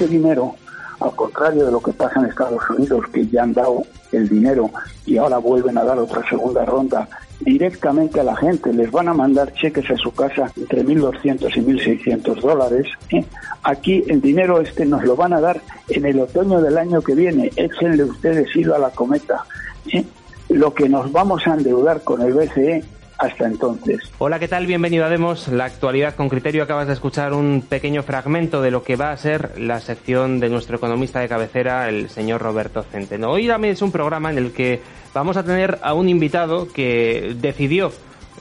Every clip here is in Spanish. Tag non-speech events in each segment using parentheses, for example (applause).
Este dinero, al contrario de lo que pasa en Estados Unidos, que ya han dado el dinero y ahora vuelven a dar otra segunda ronda directamente a la gente, les van a mandar cheques a su casa entre 1.200 y 1.600 dólares. ¿eh? Aquí el dinero este nos lo van a dar en el otoño del año que viene. Échenle ustedes hilo a la cometa. ¿eh? Lo que nos vamos a endeudar con el BCE hasta entonces. Hola, ¿qué tal? Bienvenido a Demos, la actualidad con criterio. Acabas de escuchar un pequeño fragmento de lo que va a ser la sección de nuestro economista de cabecera, el señor Roberto Centeno. Hoy también es un programa en el que vamos a tener a un invitado que decidió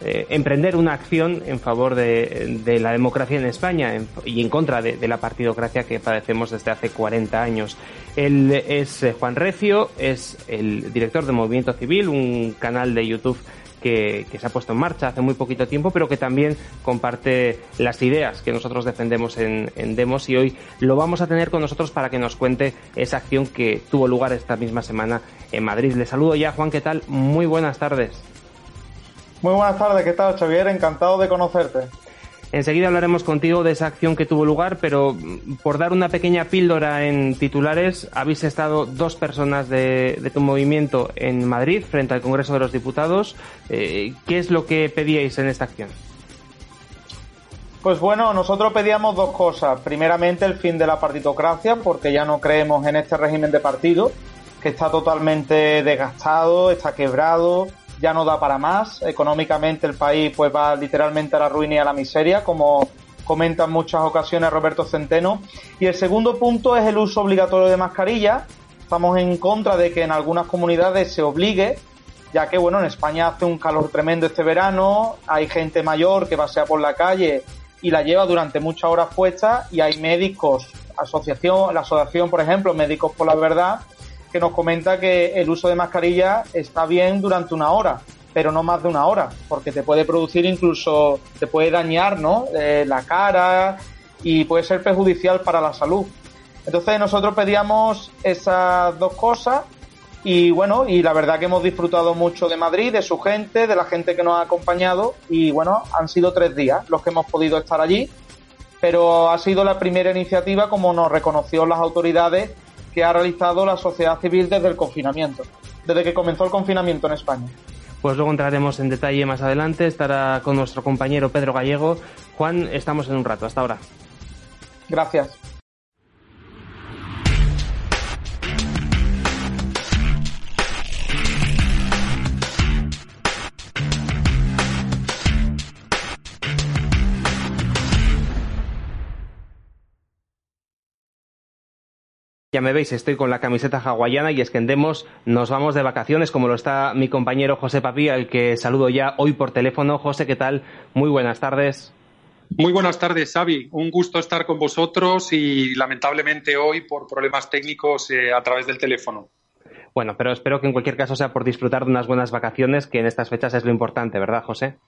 eh, emprender una acción en favor de, la democracia en España y en contra de, la partidocracia que padecemos desde hace 40 años. Él es eh, Juan Recio, es el director de Movimiento Civil, un canal de YouTube que, se ha puesto en marcha hace muy poquito tiempo, pero que también comparte las ideas que nosotros defendemos en, Demos y hoy lo vamos a tener con nosotros para que nos cuente esa acción que tuvo lugar esta misma semana en Madrid. Le saludo ya, Juan, ¿qué tal? Muy buenas tardes. Muy buenas tardes, ¿qué tal, Xavier? Encantado de conocerte. Enseguida hablaremos contigo de esa acción que tuvo lugar, pero mm, por dar una pequeña píldora en titulares, habéis estado dos personas de, tu movimiento en Madrid frente al Congreso de los Diputados. Eh, ¿Qué es lo que pedíais en esta acción? Pues bueno, nosotros pedíamos dos cosas. Primeramente, el fin de la partitocracia, porque ya no creemos en este régimen de partido, que está totalmente desgastado, está quebrado, ya no da para más. Económicamente el país pues va literalmente a la ruina y a la miseria, como comenta en muchas ocasiones Roberto Centeno. Y el segundo punto es el uso obligatorio de mascarilla. Estamos en contra de que en algunas comunidades se obligue, ya que bueno, en España hace un calor tremendo este verano, hay gente mayor que pasea por la calle y la lleva durante muchas horas puestas y hay médicos, asociación, la asociación, por ejemplo, Médicos por la Verdad, que nos comenta que el uso de mascarilla está bien durante una hora, pero no más de una hora, porque te puede producir incluso, te puede dañar, ¿no? Eh, la cara y puede ser perjudicial para la salud. Entonces nosotros pedíamos esas dos cosas y bueno, y la verdad que hemos disfrutado mucho de Madrid, de su gente, de la gente que nos ha acompañado y bueno, han sido tres días los que hemos podido estar allí, pero ha sido la primera iniciativa como nos reconoció las autoridades que ha realizado la sociedad civil desde el confinamiento, desde que comenzó el confinamiento en España. Pues luego entraremos en detalle más adelante, estará con nuestro compañero Pedro Gallego. Juan, estamos en un rato, hasta ahora. Gracias. Ya me veis, estoy con la camiseta hawaiana y es que nos vamos de vacaciones, como lo está mi compañero José Papí, al que saludo ya hoy por teléfono. José, ¿qué tal? Muy buenas tardes. Muy buenas tardes, Xavi. Un gusto estar con vosotros y lamentablemente hoy por problemas técnicos eh, a través del teléfono. Bueno, pero espero que en cualquier caso sea por disfrutar de unas buenas vacaciones, que en estas fechas es lo importante, ¿verdad, José?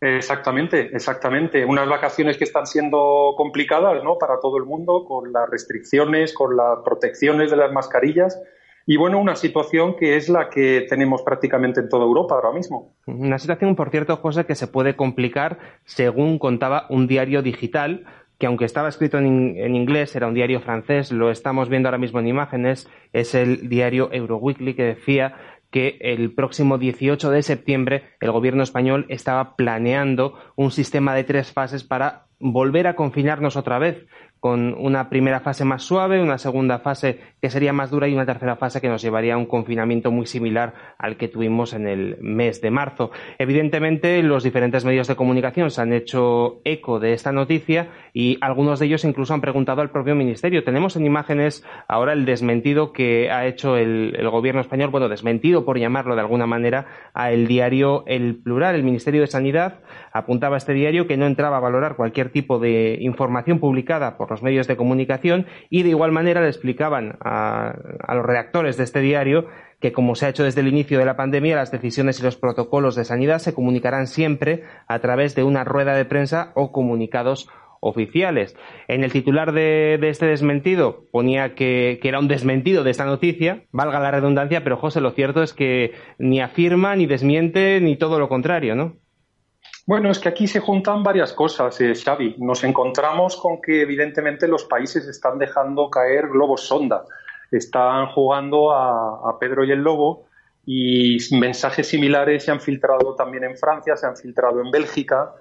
Exactamente, exactamente. Unas vacaciones que están siendo complicadas ¿no? para todo el mundo, con las restricciones, con las protecciones de las mascarillas. Y bueno, una situación que es la que tenemos prácticamente en toda Europa ahora mismo. Una situación, por cierto, José, que se puede complicar según contaba un diario digital, que aunque estaba escrito en, en, inglés, era un diario francés, lo estamos viendo ahora mismo en imágenes, es el diario Euroweekly que decía que el próximo 18 de septiembre el gobierno español estaba planeando un sistema de tres fases para volver a confinarnos otra vez, con una primera fase más suave, una segunda fase que sería más dura y una tercera fase que nos llevaría a un confinamiento muy similar al que tuvimos en el mes de marzo. Evidentemente, los diferentes medios de comunicación se han hecho eco de esta noticia y algunos de ellos incluso han preguntado al propio Ministerio. Tenemos en imágenes ahora el desmentido que ha hecho el, gobierno español, bueno, desmentido por llamarlo de alguna manera, a el diario El Plural. El Ministerio de Sanidad apuntaba este diario que no entraba a valorar cualquier tipo de información publicada por los medios de comunicación y de igual manera le explicaban a, los redactores de este diario que, como se ha hecho desde el inicio de la pandemia, las decisiones y los protocolos de sanidad se comunicarán siempre a través de una rueda de prensa o comunicados oficiales. En el titular de, este desmentido ponía que, que, era un desmentido de esta noticia, valga la redundancia, pero José, lo cierto es que ni afirma, ni desmiente, ni todo lo contrario, ¿no? Bueno, es que aquí se juntan varias cosas, eh, Xavi. Nos encontramos con que evidentemente los países están dejando caer globos sonda. Están jugando a, Pedro y el Lobo y mensajes similares se han filtrado también en Francia, se han filtrado en Bélgica.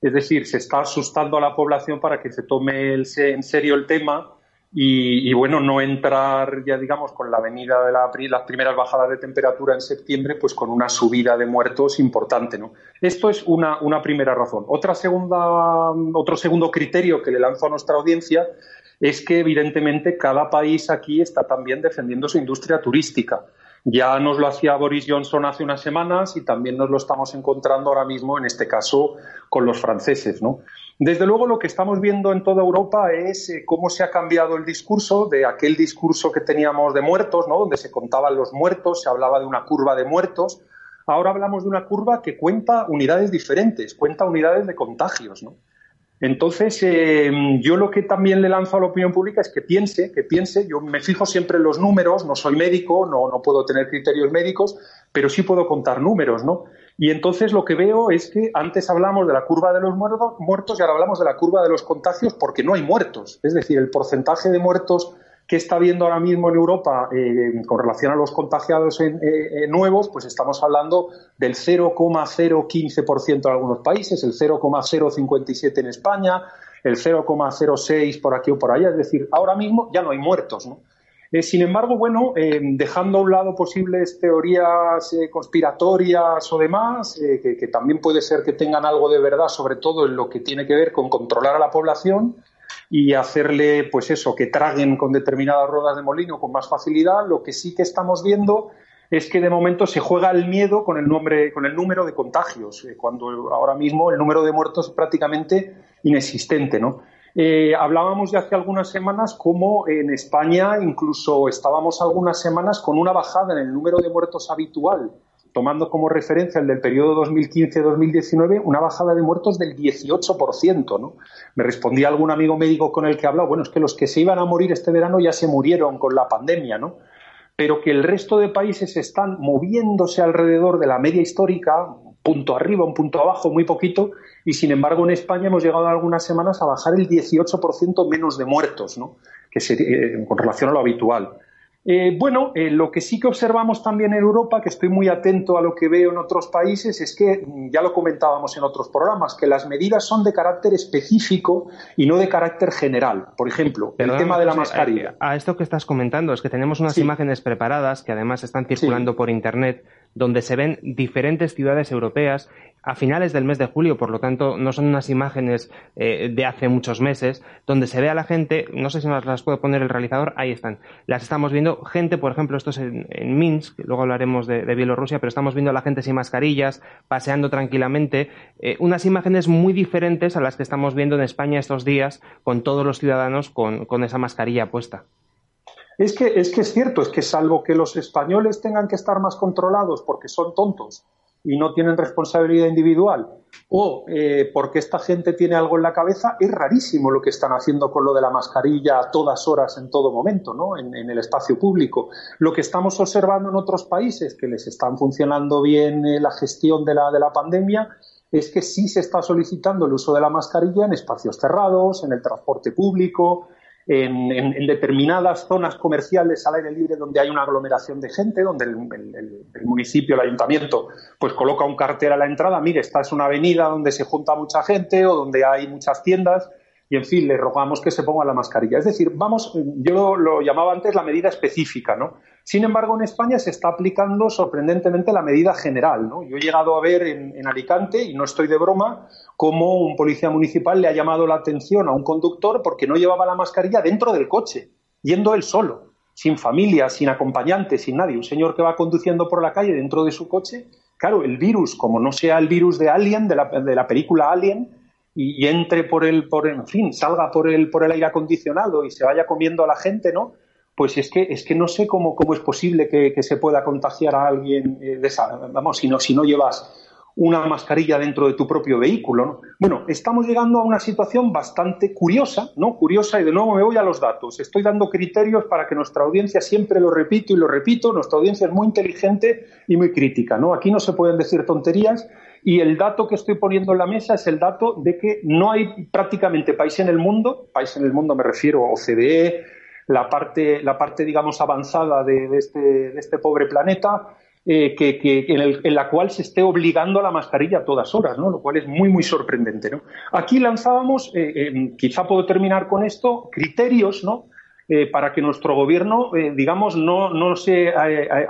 Es decir, se está asustando a la población para que se tome en serio el tema y, bueno, no entrar ya digamos con la venida de la, las primeras bajadas de temperatura en septiembre, pues con una subida de muertos importante, ¿no? Esto es una, una primera razón. Otra segunda, otro segundo criterio que le lanzo a nuestra audiencia es que evidentemente cada país aquí está también defendiendo su industria turística. Ya nos lo hacía Boris Johnson hace unas semanas y también nos lo estamos encontrando ahora mismo, en este caso, con los franceses, ¿no? Desde luego lo que estamos viendo en toda Europa es eh, cómo se ha cambiado el discurso de aquel discurso que teníamos de muertos, ¿no? donde se contaban los muertos, se hablaba de una curva de muertos. Ahora hablamos de una curva que cuenta unidades diferentes, cuenta unidades de contagios. ¿no? Entonces, eh, yo lo que también le lanzo a la opinión pública es que piense, que piense, yo me fijo siempre en los números, no soy médico, no, no puedo tener criterios médicos, pero sí puedo contar números, ¿no? Y entonces lo que veo es que antes hablamos de la curva de los muertos y ahora hablamos de la curva de los contagios porque no hay muertos. Es decir, el porcentaje de muertos que está habiendo ahora mismo en Europa eh, con relación a los contagiados eh, eh, nuevos, pues estamos hablando del 0,015% en algunos países, el 0,057 en España, el 0,06 por aquí o por allá. Es decir, ahora mismo ya no hay muertos, ¿no? Eh, sin embargo, bueno, dejando a un lado posibles teorías conspiratorias o demás, que, también puede ser que tengan algo de verdad, sobre todo en lo que tiene que ver con controlar a la población y hacerle, pues eso, que traguen con determinadas ruedas de molino con más facilidad, lo que sí que estamos viendo es que de momento se juega el miedo con el, nombre, con el número de contagios, cuando ahora mismo el número de muertos es prácticamente inexistente, ¿no? Eh, hablábamos de hace algunas semanas cómo en España incluso estábamos algunas semanas con una bajada en el número de muertos habitual, tomando como referencia el del periodo 2015-2019, una bajada de muertos del 18%. ¿no? Me respondía algún amigo médico con el que hablaba, bueno, es que los que se iban a morir este verano ya se murieron con la pandemia, ¿no? pero que el resto de países están moviéndose alrededor de la media histórica, punto arriba, un punto abajo, muy poquito, y sin embargo en España hemos llegado algunas semanas a bajar el 18% menos de muertos, ¿no? que eh, con relación a lo habitual. Eh, bueno, eh, lo que sí que observamos también en Europa, que estoy muy atento a lo que veo en otros países, es que, mm, ya lo comentábamos en otros programas, que las medidas son de carácter específico y no de carácter general. Por ejemplo, el tema de la mascarilla. A, esto que estás comentando, es que tenemos unas imágenes preparadas que además están circulando por Internet, donde se ven diferentes ciudades europeas a finales del mes de julio, por lo tanto no son unas imágenes eh, de hace muchos meses, donde se ve a la gente, no sé si nos las puede poner el realizador, ahí están, las estamos viendo, gente, por ejemplo, esto es en, Minsk, luego hablaremos de, Bielorrusia, pero estamos viendo a la gente sin mascarillas, paseando tranquilamente, eh, unas imágenes muy diferentes a las que estamos viendo en España estos días, con todos los ciudadanos con, con esa mascarilla puesta. Es que, es que es cierto, es que salvo que los españoles tengan que estar más controlados porque son tontos y no tienen responsabilidad individual o eh, porque esta gente tiene algo en la cabeza, es rarísimo lo que están haciendo con lo de la mascarilla a todas horas, en todo momento, ¿no? en, el espacio público. Lo que estamos observando en otros países que les están funcionando bien eh, la gestión de la, de la pandemia es que sí se está solicitando el uso de la mascarilla en espacios cerrados, en el transporte público, en, determinadas zonas comerciales al aire libre donde hay una aglomeración de gente, donde el, municipio, el ayuntamiento, pues coloca un cartel a la entrada, mire, esta es una avenida donde se junta mucha gente o donde hay muchas tiendas y en fin, le rogamos que se ponga la mascarilla. Es decir, vamos, yo lo, llamaba antes la medida específica, ¿no? Sin embargo, en España se está aplicando sorprendentemente la medida general, ¿no? Yo he llegado a ver en, Alicante, y no estoy de broma, cómo un policía municipal le ha llamado la atención a un conductor porque no llevaba la mascarilla dentro del coche, yendo él solo, sin familia, sin acompañante, sin nadie. Un señor que va conduciendo por la calle dentro de su coche, claro, el virus, como no sea el virus de Alien, de la, de la película Alien, y, entre por el, por, en fin, salga por el, por el aire acondicionado y se vaya comiendo a la gente, ¿no? Pues es que, es que no sé cómo, cómo es posible que, se pueda contagiar a alguien eh, de esa, vamos, si no, si no llevas una mascarilla dentro de tu propio vehículo. ¿no? Bueno, estamos llegando a una situación bastante curiosa, ¿no? Curiosa, y de nuevo me voy a los datos. Estoy dando criterios para que nuestra audiencia, siempre lo repito y lo repito, nuestra audiencia es muy inteligente y muy crítica, ¿no? Aquí no se pueden decir tonterías y el dato que estoy poniendo en la mesa es el dato de que no hay prácticamente país en el mundo, país en el mundo me refiero a OCDE, la parte, la parte digamos, avanzada de, este, de este pobre planeta, eh, que, en, la cual se esté obligando a la mascarilla a todas horas, ¿no? lo cual es muy, muy sorprendente. ¿no? Aquí lanzábamos, eh, eh, quizá puedo terminar con esto, criterios ¿no? para que nuestro gobierno, digamos, no, no se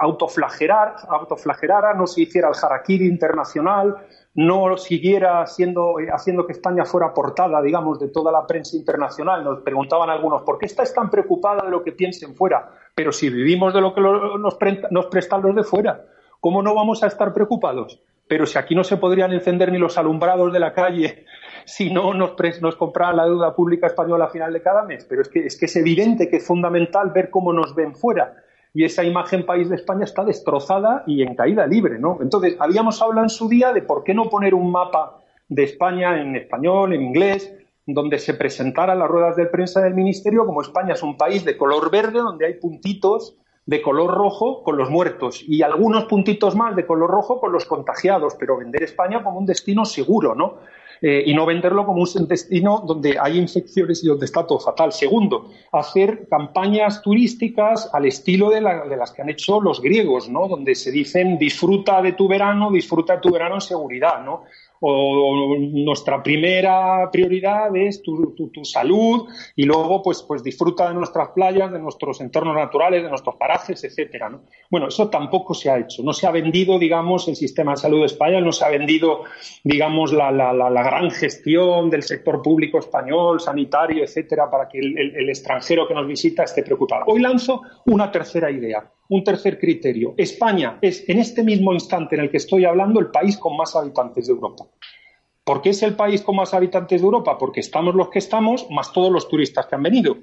autoflagelara, autoflagelara, no se hiciera el harakiri internacional, no siguiera siendo, haciendo que España fuera portada, digamos, de toda la prensa internacional. Nos preguntaban algunos, ¿por qué estáis tan preocupada de lo que piensen fuera? Pero si vivimos de lo que nos, prestan los de fuera, ¿cómo no vamos a estar preocupados? Pero si aquí no se podrían encender ni los alumbrados de la calle (laughs) si no nos, nos la deuda pública española a final de cada mes. Pero es que, es que es evidente que es fundamental ver cómo nos ven fuera. Y esa imagen país de España está destrozada y en caída libre, ¿no? Entonces, habíamos hablado en su día de por qué no poner un mapa de España en español, en inglés, donde se presentara las ruedas de prensa del Ministerio como España es un país de color verde donde hay puntitos de color rojo con los muertos y algunos puntitos más de color rojo con los contagiados, pero vender España como un destino seguro, ¿no? Eh, y no venderlo como un destino donde hay infecciones y donde está todo fatal. Segundo, hacer campañas turísticas al estilo de, de, las que han hecho los griegos, ¿no? Donde se dicen disfruta de tu verano, disfruta de tu verano en seguridad, ¿no? O nuestra primera prioridad es tu, salud y luego pues, pues disfruta de nuestras playas, de nuestros entornos naturales, de nuestros parajes, etcétera. ¿no? Bueno, eso tampoco se ha hecho. No se ha vendido, digamos, el sistema de salud de España, no se ha vendido, digamos, la, gran gestión del sector público español, sanitario, etcétera, para que el extranjero que nos visita esté preocupado. Hoy lanzo una tercera idea un tercer criterio. España es, en este mismo instante en el que estoy hablando, el país con más habitantes de Europa. ¿Por qué es el país con más habitantes de Europa? Porque estamos los que estamos, más todos los turistas que han venido.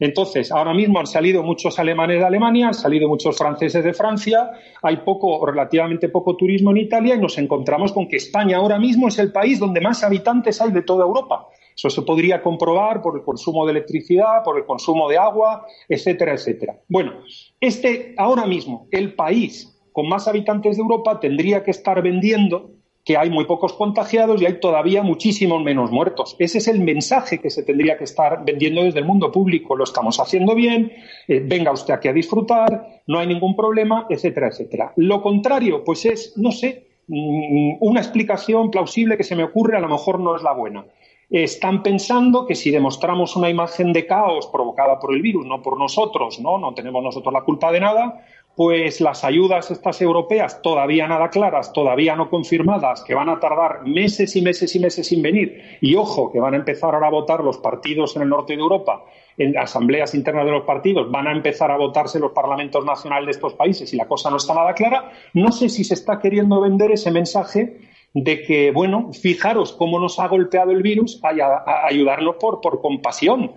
Entonces, ahora mismo han salido muchos alemanes de Alemania, han salido muchos franceses de Francia, hay poco, relativamente poco turismo en Italia y nos encontramos con que España ahora mismo es el país donde más habitantes hay de toda Europa. Eso se podría comprobar por el consumo de electricidad, por el consumo de agua, etcétera, etcétera. Bueno, este ahora mismo, el país con más habitantes de Europa tendría que estar vendiendo que hay muy pocos contagiados y hay todavía muchísimos menos muertos. Ese es el mensaje que se tendría que estar vendiendo desde el mundo público. Lo estamos haciendo bien, eh, venga usted aquí a disfrutar, no hay ningún problema, etcétera, etcétera. Lo contrario, pues es, no sé, mm, una explicación plausible que se me ocurre, a lo mejor no es la buena están pensando que si demostramos una imagen de caos provocada por el virus, no por nosotros, no, no tenemos nosotros la culpa de nada, pues las ayudas estas europeas todavía nada claras, todavía no confirmadas, que van a tardar meses y meses y meses sin venir, y ojo, que van a empezar ahora a votar los partidos en el norte de Europa, en asambleas internas de los partidos, van a empezar a votarse los parlamentos nacionales de estos países y la cosa no está nada clara, no sé si se está queriendo vender ese mensaje de que, bueno, fijaros cómo nos ha golpeado el virus, a, ayudarnos por, por compasión,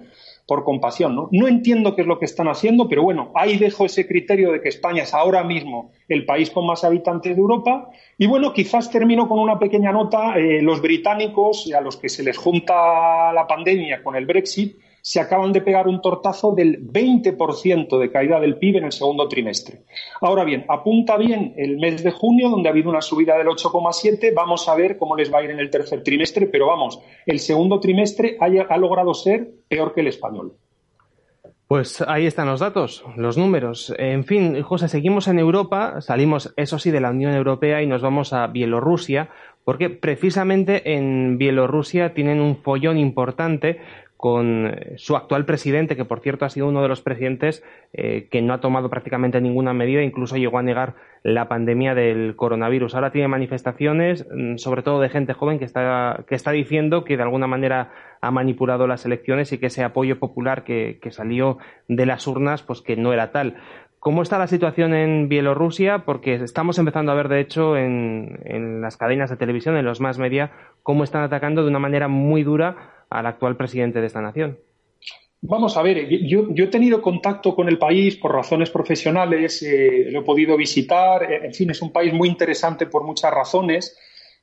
por compasión, ¿no? No entiendo qué es lo que están haciendo, pero bueno, ahí dejo ese criterio de que España es ahora mismo el país con más habitantes de Europa. Y bueno, quizás termino con una pequeña nota. Eh, los británicos, a los que se les junta la pandemia con el Brexit, se acaban de pegar un tortazo del 20% de caída del PIB en el segundo trimestre. Ahora bien, apunta bien el mes de junio, donde ha habido una subida del 8,7. Vamos a ver cómo les va a ir en el tercer trimestre, pero vamos, el segundo trimestre ha, ha logrado ser peor que el español. Pues ahí están los datos, los números. En fin, José, seguimos en Europa, salimos, eso sí, de la Unión Europea y nos vamos a Bielorrusia, porque precisamente en Bielorrusia tienen un follón importante con eh, su actual presidente, que por cierto ha sido uno de los presidentes eh, que no ha tomado prácticamente ninguna medida, incluso llegó a negar la pandemia del coronavirus. Ahora tiene manifestaciones, mm, sobre todo de gente joven, que está, que está diciendo que de alguna manera ha manipulado las elecciones y que ese apoyo popular que, salió de las urnas, pues que no era tal. ¿Cómo está la situación en Bielorrusia? Porque estamos empezando a ver, de hecho, en, en las cadenas de televisión, en los más media, cómo están atacando de una manera muy dura al actual presidente de esta nación? Vamos a ver, yo, he tenido contacto con el país por razones profesionales, eh, lo he podido visitar, eh, en fin, es un país muy interesante por muchas razones.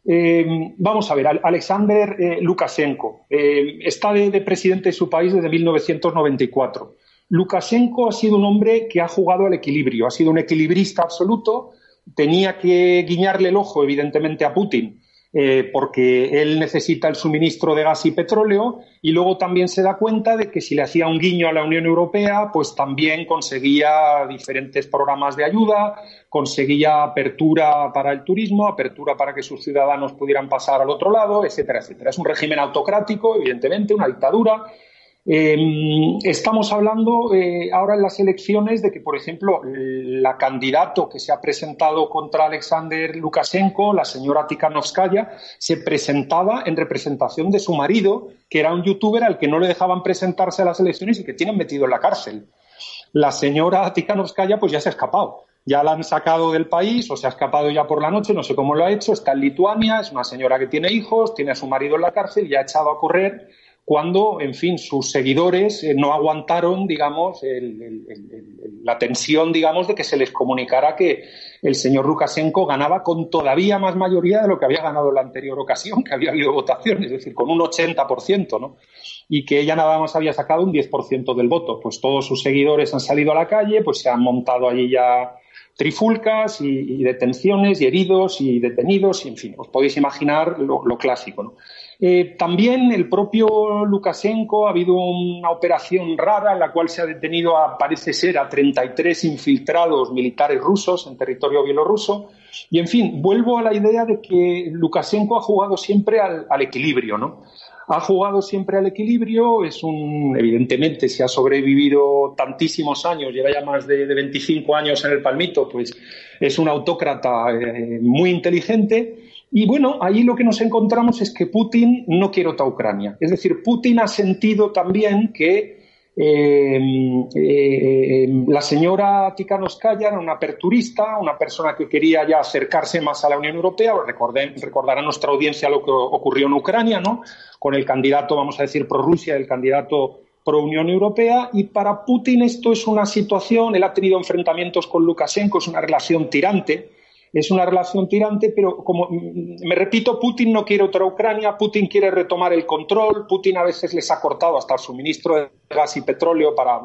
Eh, vamos a ver, Alexander Lukashenko está de, presidente de su país desde 1994. Lukashenko ha sido un hombre que ha jugado al equilibrio, ha sido un equilibrista absoluto, tenía que guiñarle el ojo, evidentemente, a Putin eh, porque él necesita el suministro de gas y petróleo y luego también se da cuenta de que si le hacía un guiño a la Unión Europea, pues también conseguía diferentes programas de ayuda, conseguía apertura para el turismo, apertura para que sus ciudadanos pudieran pasar al otro lado, etcétera, etcétera. Es un régimen autocrático, evidentemente, una dictadura Em, estamos hablando eh, ahora en las elecciones de que, por ejemplo, la candidato que se ha presentado contra Alexander Lukashenko, la señora Tikhanovskaya, se presentaba en representación de su marido, que era un youtuber al que no le dejaban presentarse a las elecciones y que tienen metido en la cárcel. La señora Tikhanovskaya pues ya se ha escapado. Ya la han sacado del país o se ha escapado ya por la noche, no sé cómo lo ha hecho, está en Lituania, es una señora que tiene hijos, tiene a su marido en la cárcel y ha echado a correr cuando, en fin, sus seguidores eh, no aguantaron, digamos, la tensión, digamos, de que se les comunicara que el señor Lukashenko ganaba con todavía más mayoría de lo que había ganado en la anterior ocasión, (laughs) que había habido votación, es decir, con un 80%, ¿no? Y que ella nada más había sacado un 10% del voto. Pues todos sus seguidores han salido a la calle, pues se han montado allí ya trifulcas y, detenciones y heridos y detenidos, y, en fin, os podéis imaginar lo, clásico. Eh, también el propio Lukashenko ha habido una operación rara en la cual se ha detenido, a, parece ser, a 33 infiltrados militares rusos en territorio bielorruso. Y, en fin, vuelvo a la idea de que Lukashenko ha jugado siempre al, equilibrio, ¿no? Ha jugado siempre al equilibrio, es un, evidentemente, si ha sobrevivido tantísimos años, lleva ya más de, 25 años en el palmito, pues es un autócrata eh, muy inteligente y bueno, ahí lo que nos encontramos es que Putin no quiere otra Ucrania. Es decir, Putin ha sentido también que la señora Tikhanovskaya era una aperturista, una persona que quería ya acercarse más a la Unión Europea. recordará nuestra audiencia lo que ocurrió en Ucrania, ¿no? Con el candidato, vamos a decir, pro Rusia, el candidato pro Unión Europea. Y para Putin esto es una situación, él ha tenido enfrentamientos con Lukashenko, es una relación tirante es una relación tirante, pero como me repito, Putin no quiere otra Ucrania, Putin quiere retomar el control, Putin a veces les ha cortado hasta el suministro de gas y petróleo para,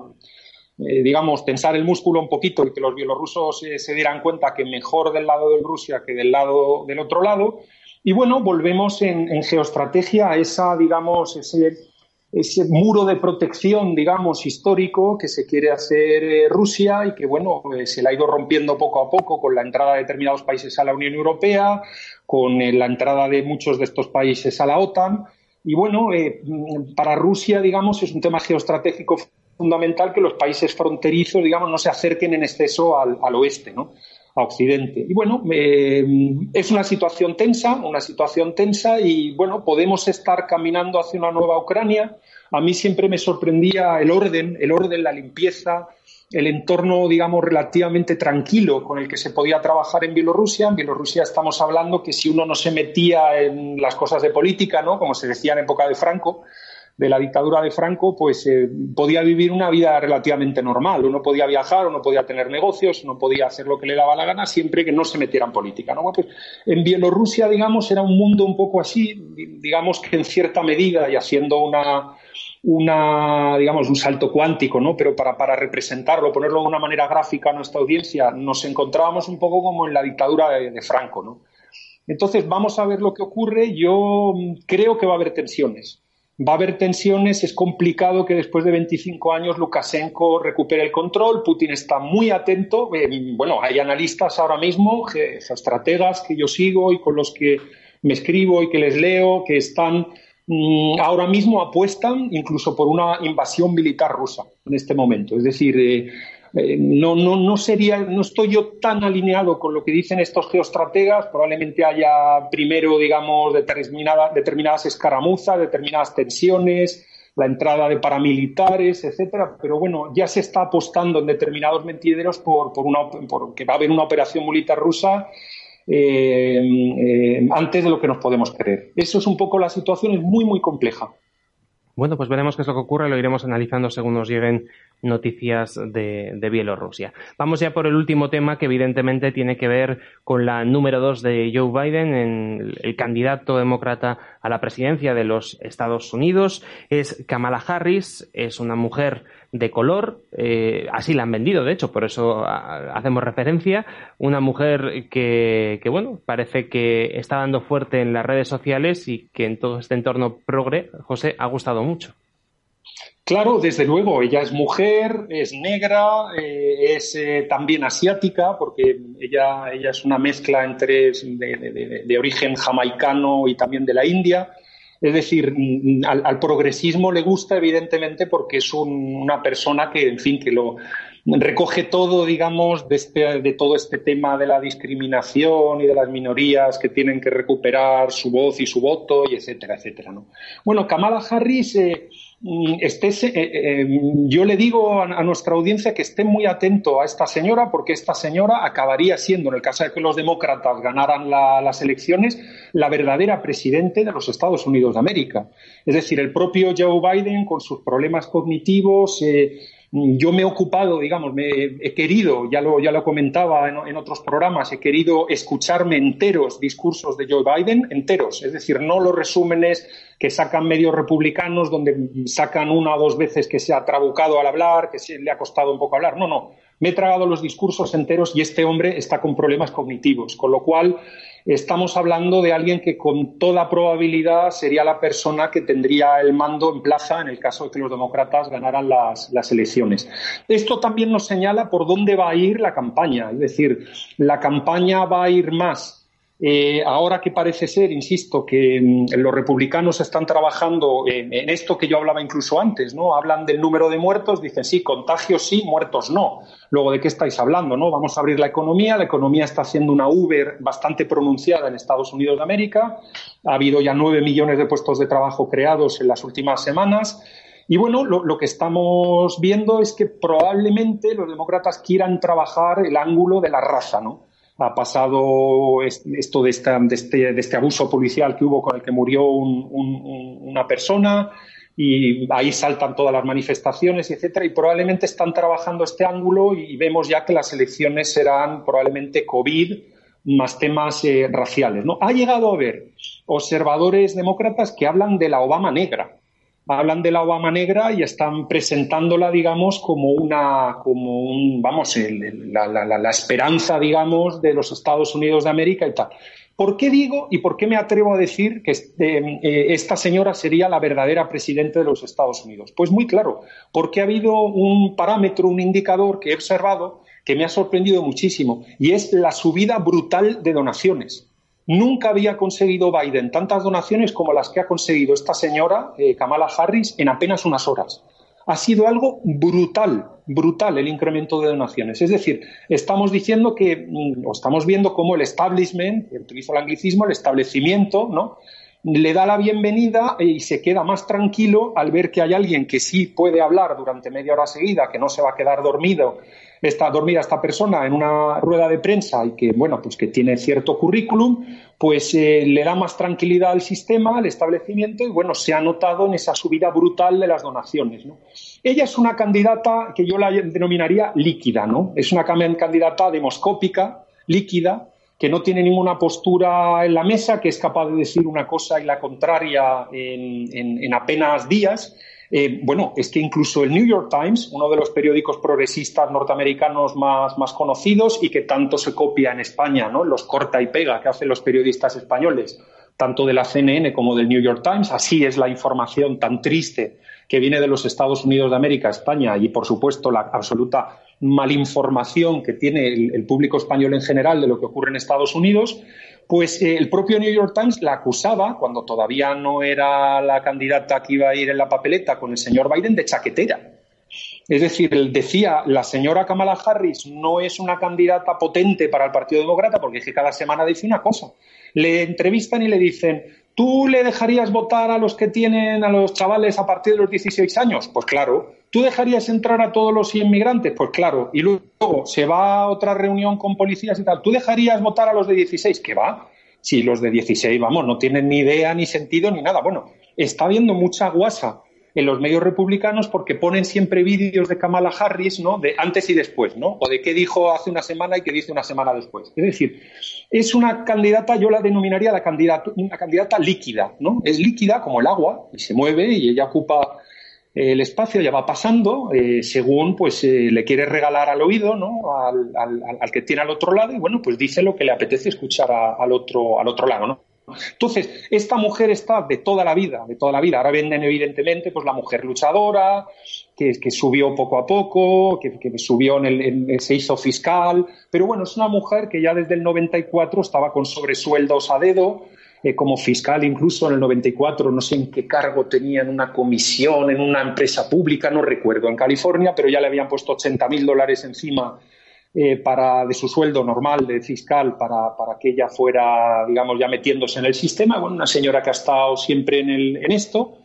eh, digamos, tensar el músculo un poquito y que los bielorrusos eh, se dieran cuenta que mejor del lado de Rusia que del lado del otro lado. Y bueno, volvemos en geoestrategia a esa, digamos, ese ese muro de protección, digamos, histórico que se quiere hacer eh, Rusia y que, bueno, eh, se le ha ido rompiendo poco a poco con la entrada de determinados países a la Unión Europea, con eh, la entrada de muchos de estos países a la OTAN. Y, bueno, para Rusia, digamos, es un tema geoestratégico fundamental que los países fronterizos, digamos, no se acerquen en exceso al oeste, ¿no? a Occidente. Y bueno, es una situación tensa, una situación tensa y bueno, podemos estar caminando hacia una nueva Ucrania. A mí siempre me sorprendía el orden, el orden, la limpieza, el entorno, digamos, relativamente tranquilo con el que se podía trabajar en Bielorrusia. En Bielorrusia estamos hablando que si uno no se metía en las cosas de política, ¿no? Como se decía en época de Franco, de la dictadura de Franco, pues eh, podía vivir una vida relativamente normal. Uno podía viajar, uno podía tener negocios, uno podía hacer lo que le daba la gana siempre que no se metiera en política. ¿no? Pues, en Bielorrusia, digamos, era un mundo un poco así, digamos que en cierta medida y haciendo una, una, digamos, un salto cuántico, ¿no? Pero para, para, representarlo, ponerlo de una manera gráfica a nuestra audiencia, nos encontrábamos un poco como en la dictadura de, de Franco, ¿no? Entonces, vamos a ver lo que ocurre. Yo creo que va a haber tensiones va a haber tensiones, es complicado que después de 25 años Lukashenko recupere el control, Putin está muy atento, eh, bueno, hay analistas ahora mismo, estrategas que yo sigo y con los que me escribo y que les leo, que están mm, ahora mismo apuestan incluso por una invasión militar rusa en este momento. Es decir, eh, eh, no, no, no, sería, no estoy yo tan alineado con lo que dicen estos geoestrategas. Probablemente haya primero, digamos, determinadas escaramuzas, determinadas tensiones, la entrada de paramilitares, etcétera. Pero bueno, ya se está apostando en determinados mentideros por, por, una, por que va a haber una operación militar rusa eh, eh, antes de lo que nos podemos creer. Eso es un poco la situación, es muy, muy compleja. Bueno, pues veremos qué es lo que ocurre, lo iremos analizando según nos lleguen noticias de, Bielorrusia. Vamos ya por el último tema que evidentemente tiene que ver con la número dos de Joe Biden, en el candidato demócrata a la presidencia de los Estados Unidos. Es Kamala Harris, es una mujer de color, eh, así la han vendido, de hecho, por eso hacemos referencia, una mujer que, que, bueno, parece que está dando fuerte en las redes sociales y que en todo este entorno progre, José, ha gustado mucho. Claro, desde luego, ella es mujer, es negra, eh, es eh, también asiática, porque ella, ella es una mezcla entre de, origen jamaicano y también de la India. Es decir, mm, al, progresismo le gusta, evidentemente, porque es una persona que, en fin, que lo recoge todo, digamos, de, este, de todo este tema de la discriminación y de las minorías que tienen que recuperar su voz y su voto, y etcétera, etcétera. ¿no? Bueno, Kamala Harris. Eh, Mm, estés, eh, eh, yo le digo a, nuestra audiencia que esté muy atento a esta señora, porque esta señora acabaría siendo, en el caso de que los demócratas ganaran las elecciones, la verdadera presidente de los Estados Unidos de América. Es decir, el propio Joe Biden, con sus problemas cognitivos, yo me he ocupado, digamos, me he querido, ya lo, ya lo comentaba en, otros programas, he querido escucharme enteros discursos de Joe Biden, enteros, es decir, no los resúmenes que sacan medios republicanos donde sacan una o dos veces que se ha trabucado al hablar, que se le ha costado un poco hablar. No, no. Me he tragado los discursos enteros y este hombre está con problemas cognitivos, con lo cual estamos hablando de alguien que con toda probabilidad sería la persona que tendría el mando en plaza en el caso de que los demócratas ganaran las, las, elecciones. Esto también nos señala por dónde va a ir la campaña, es decir, la campaña va a ir más eh, ahora que parece ser, insisto, que mm, los republicanos están trabajando en, esto que yo hablaba incluso antes, ¿no? Hablan del número de muertos, dicen sí, contagios sí, muertos no. Luego, ¿de qué estáis hablando, no? Vamos a abrir la economía, la economía está haciendo una Uber bastante pronunciada en Estados Unidos de América, ha habido ya nueve millones de puestos de trabajo creados en las últimas semanas. Y bueno, lo, que estamos viendo es que probablemente los demócratas quieran trabajar el ángulo de la raza, ¿no? Ha pasado esto de, este, de, este, abuso policial que hubo con el que murió una persona y ahí saltan todas las manifestaciones, etcétera, y probablemente están trabajando este ángulo y vemos ya que las elecciones serán probablemente COVID más temas eh, raciales. ¿no? Ha llegado a haber observadores demócratas que hablan de la Obama negra, hablan de la Obama negra y están presentándola, digamos, como una, como un, vamos, la, esperanza, digamos, de los Estados Unidos de América y tal. ¿Por qué digo y por qué me atrevo a decir que este, eh, esta señora sería la verdadera presidenta de los Estados Unidos? Pues muy claro, porque ha habido un parámetro, un indicador que he observado que me ha sorprendido muchísimo y es la subida brutal de donaciones. Nunca había conseguido Biden tantas donaciones como las que ha conseguido esta señora, eh, Kamala Harris, en apenas unas horas. Ha sido algo brutal, brutal el incremento de donaciones. Es decir, estamos diciendo que, mm, o estamos viendo cómo el establishment, utilizo el anglicismo, el establecimiento, ¿no? le da la bienvenida y se queda más tranquilo al ver que hay alguien que sí puede hablar durante media hora seguida, que no se va a quedar dormido está dormida esta persona en una rueda de prensa y que, bueno, pues que tiene cierto currículum, pues eh, le da más tranquilidad al sistema, al establecimiento y, bueno, se ha notado en esa subida brutal de las donaciones, ¿no? Ella es una candidata que yo la denominaría líquida, ¿no? Es una candidata demoscópica, líquida, que no tiene ninguna postura en la mesa, que es capaz de decir una cosa y la contraria en apenas días eh, bueno, es que incluso el New York Times, uno de los periódicos progresistas norteamericanos más, más conocidos y que tanto se copia en España, ¿no? los corta y pega que hacen los periodistas españoles, tanto de la CNN como del New York Times, así es la información tan triste que viene de los Estados Unidos de América, España, y por supuesto la absoluta malinformación que tiene el, público español en general de lo que ocurre en Estados Unidos, Pues eh, el propio New York Times la acusaba, cuando todavía no era la candidata que iba a ir en la papeleta con el señor Biden, de chaquetera. Es decir, decía, la señora Kamala Harris no es una candidata potente para el Partido Demócrata porque es que cada semana dice una cosa. Le entrevistan y le dicen, ¿tú le dejarías votar a los que tienen, a los chavales a partir de los 16 años? Pues claro. ¿Tú dejarías entrar a todos los inmigrantes? Pues claro. Y luego se va a otra reunión con policías y tal. ¿Tú dejarías votar a los de 16? ¿Qué va? Si los de 16, vamos, no tienen ni idea, ni sentido, ni nada. Bueno, está habiendo mucha guasa en los medios republicanos porque ponen siempre vídeos de Kamala Harris, ¿no? De antes y después, ¿no? O de qué dijo hace una semana y qué dice una semana después. Es decir, es una candidata, yo la denominaría la candidata, una candidata líquida, ¿no? Es líquida como el agua y se mueve y ella ocupa el espacio, ya va pasando eh, según pues eh, le quiere regalar al oído, ¿no? Al, al, que tiene al otro lado y bueno, pues dice lo que le apetece escuchar al otro al otro lado, ¿no? Entonces, esta mujer está de toda la vida, de toda la vida. Ahora venden evidentemente pues la mujer luchadora, que, subió poco a poco, que, subió en el, se hizo fiscal, pero bueno, es una mujer que ya desde el 94 estaba con sobresueldos a dedo, eh, como fiscal incluso en el 94, no sé en qué cargo tenía en una comisión, en una empresa pública, no recuerdo, en California, pero ya le habían puesto 80 mil dólares encima eh, para, de su sueldo normal de fiscal para, para, que ella fuera, digamos, ya metiéndose en el sistema. Bueno, una señora que ha estado siempre en, el, en esto.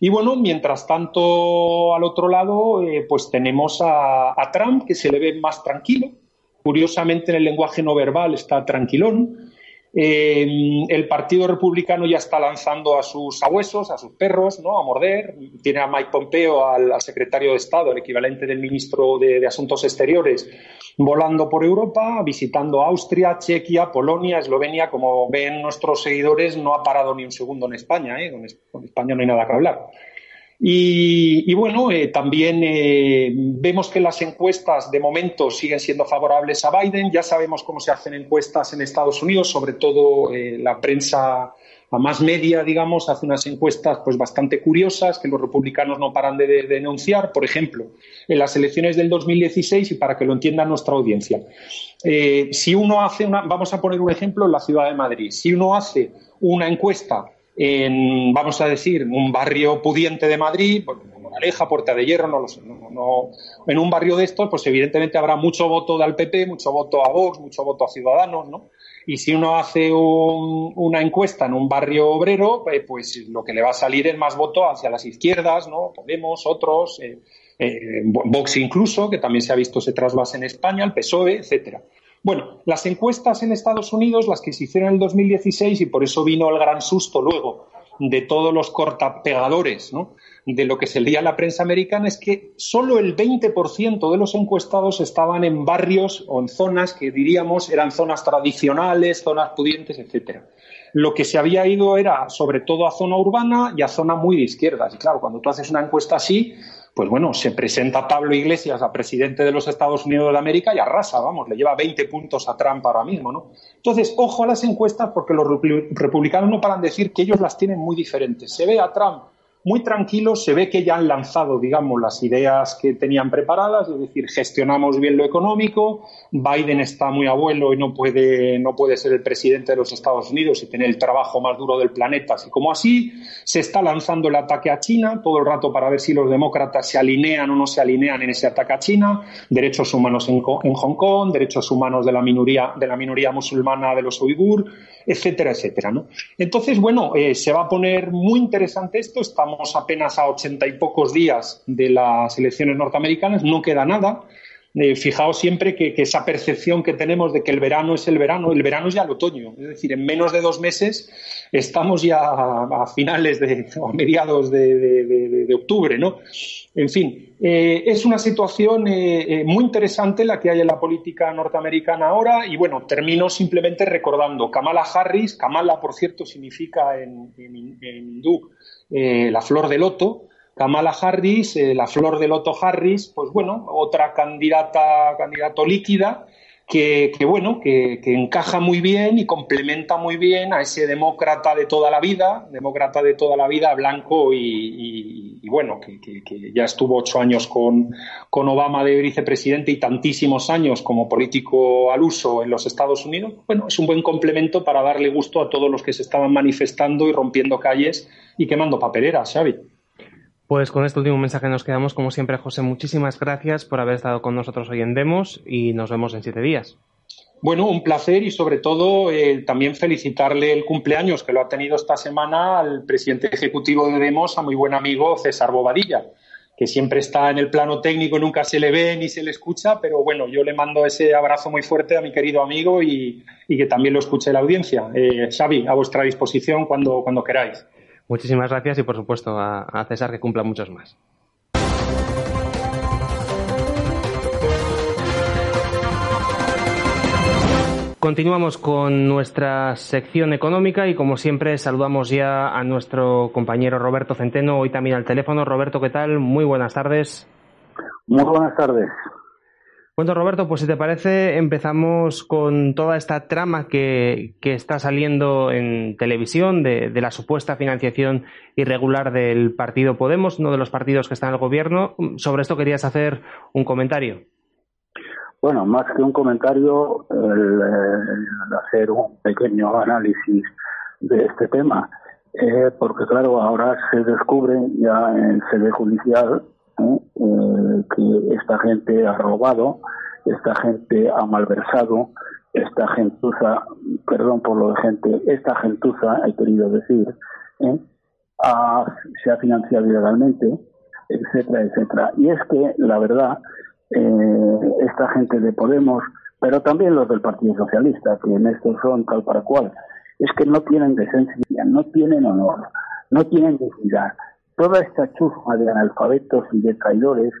Y bueno, mientras tanto, al otro lado, eh, pues tenemos a, a, Trump, que se le ve más tranquilo. Curiosamente, en el lenguaje no verbal está tranquilón. Eh, el Partido Republicano ya está lanzando a sus abuesos, a sus perros, ¿no? a morder. Tiene a Mike Pompeo, al, secretario de Estado, el equivalente del ministro de, Asuntos Exteriores, volando por Europa, visitando Austria, Chequia, Polonia, Eslovenia. Como ven nuestros seguidores, no ha parado ni un segundo en España. ¿eh? con España no hay nada que hablar. Y, bueno, eh, también eh, vemos que las encuestas de momento siguen siendo favorables a Biden. Ya sabemos cómo se hacen encuestas en Estados Unidos, sobre todo eh, la prensa a más media, digamos, hace unas encuestas pues bastante curiosas que los republicanos no paran de, denunciar. Por ejemplo, en las elecciones del 2016, y para que lo entienda nuestra audiencia, si uno hace una, vamos a poner un ejemplo en la ciudad de Madrid, si uno hace una encuesta en, vamos a decir, un barrio pudiente de Madrid, pues, como Aleja, Puerta de Hierro, no lo sé, no, en un barrio de estos, pues evidentemente habrá mucho voto al PP, mucho voto a Vox, mucho voto a Ciudadanos, ¿no? Y si uno hace una encuesta en un barrio obrero, eh, pues lo que le va a salir es más voto hacia las izquierdas, ¿no? Podemos, otros, eh, eh, Vox incluso, que también se ha visto ese trasvase en España, el PSOE, etcétera. Bueno, las encuestas en Estados Unidos, las que se hicieron en el 2016, y por eso vino el gran susto luego de todos los cortapegadores ¿no? de lo que se leía en la prensa americana, es que solo el 20% de los encuestados estaban en barrios o en zonas que diríamos eran zonas tradicionales, zonas pudientes, etcétera. Lo que se había ido era sobre todo a zona urbana y a zona muy de izquierdas. Y claro, cuando tú haces una encuesta así, pues bueno, se presenta Pablo Iglesias a presidente de los Estados Unidos de América y arrasa, vamos, le lleva 20 puntos a Trump ahora mismo, ¿no? Entonces, ojo a las encuestas porque los republicanos no paran de decir que ellos las tienen muy diferentes. Se ve a Trump muy tranquilo, se ve que ya han lanzado, digamos, las ideas que tenían preparadas, es decir, gestionamos bien lo económico, Biden está muy abuelo y no puede, no puede ser el presidente de los Estados Unidos y tener el trabajo más duro del planeta, así como así, se está lanzando el ataque a China todo el rato para ver si los demócratas se alinean o no se alinean en ese ataque a China, derechos humanos en, Hong Kong, derechos humanos de la minoría, de la minoría musulmana de los uigur, etcétera, etcétera, ¿no? Entonces, bueno, eh, se va a poner muy interesante esto, estamos apenas a ochenta y pocos días de las elecciones norteamericanas, no queda nada. Eh, fijaos siempre que, esa percepción que tenemos de que el verano es el verano, el verano es ya el otoño. Es decir, en menos de dos meses estamos ya a, finales de, o a mediados de, octubre, ¿no? En fin, eh, es una situación eh, muy interesante la que hay en la política norteamericana ahora. Y bueno, termino simplemente recordando Kamala Harris. Kamala, por cierto, significa en, en, hindú la flor de loto, Kamala Harris, eh, la flor de loto Harris, pues bueno, otra candidata, candidato líquida, que, bueno, que, encaja muy bien y complementa muy bien a ese demócrata de toda la vida, demócrata de toda la vida, blanco y, bueno, que, ya estuvo ocho años con, con Obama de vicepresidente y tantísimos años como político al uso en los Estados Unidos, bueno, es un buen complemento para darle gusto a todos los que se estaban manifestando y rompiendo calles y quemando papeleras, Xavi. Pues con este último mensaje nos quedamos, como siempre, José. Muchísimas gracias por haber estado con nosotros hoy en Demos y nos vemos en siete días. Bueno, un placer y sobre todo eh, también felicitarle el cumpleaños que lo ha tenido esta semana al presidente ejecutivo de Demos, a muy buen amigo César Bobadilla, que siempre está en el plano técnico, nunca se le ve ni se le escucha, pero bueno, yo le mando ese abrazo muy fuerte a mi querido amigo y, que también lo escuche la audiencia. Eh, Xavi, a vuestra disposición cuando, cuando queráis. Muchísimas gracias y por supuesto a César que cumpla muchos más. Continuamos con nuestra sección económica y como siempre saludamos ya a nuestro compañero Roberto Centeno, hoy también al teléfono. Roberto, ¿qué tal? Muy buenas tardes. Muy buenas tardes. Bueno, Roberto, pues si te parece, empezamos con toda esta trama que, está saliendo en televisión de, la supuesta financiación irregular del partido Podemos, uno de los partidos que está en el gobierno. Sobre esto querías hacer un comentario. Bueno, más que un comentario, el, hacer un pequeño análisis de este tema, eh, porque claro, ahora se descubre ya en sede judicial ¿eh? Eh, que esta gente ha robado, esta gente ha malversado, esta gentuza, perdón por lo de gente, esta gentuza, he querido decir, se ha financiado ilegalmente, etcétera, etcétera. Y es que la verdad eh, esta gente de Podemos, pero también los del Partido Socialista, que en esto son tal para cual, es que no tienen decencia, no tienen honor, no tienen dignidad. Toda esta chusma de analfabetos y de traidores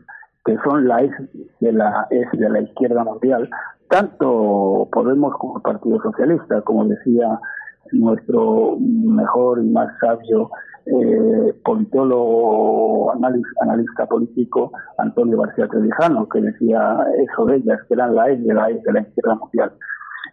que son la ex de la, de la izquierda mundial, tanto Podemos como el Partido Socialista, como decía nuestro mejor y más sabio eh, politólogo, analista, político Antonio García Trevijano, que decía eso de ellas, que eran la E de la E de la izquierda mundial.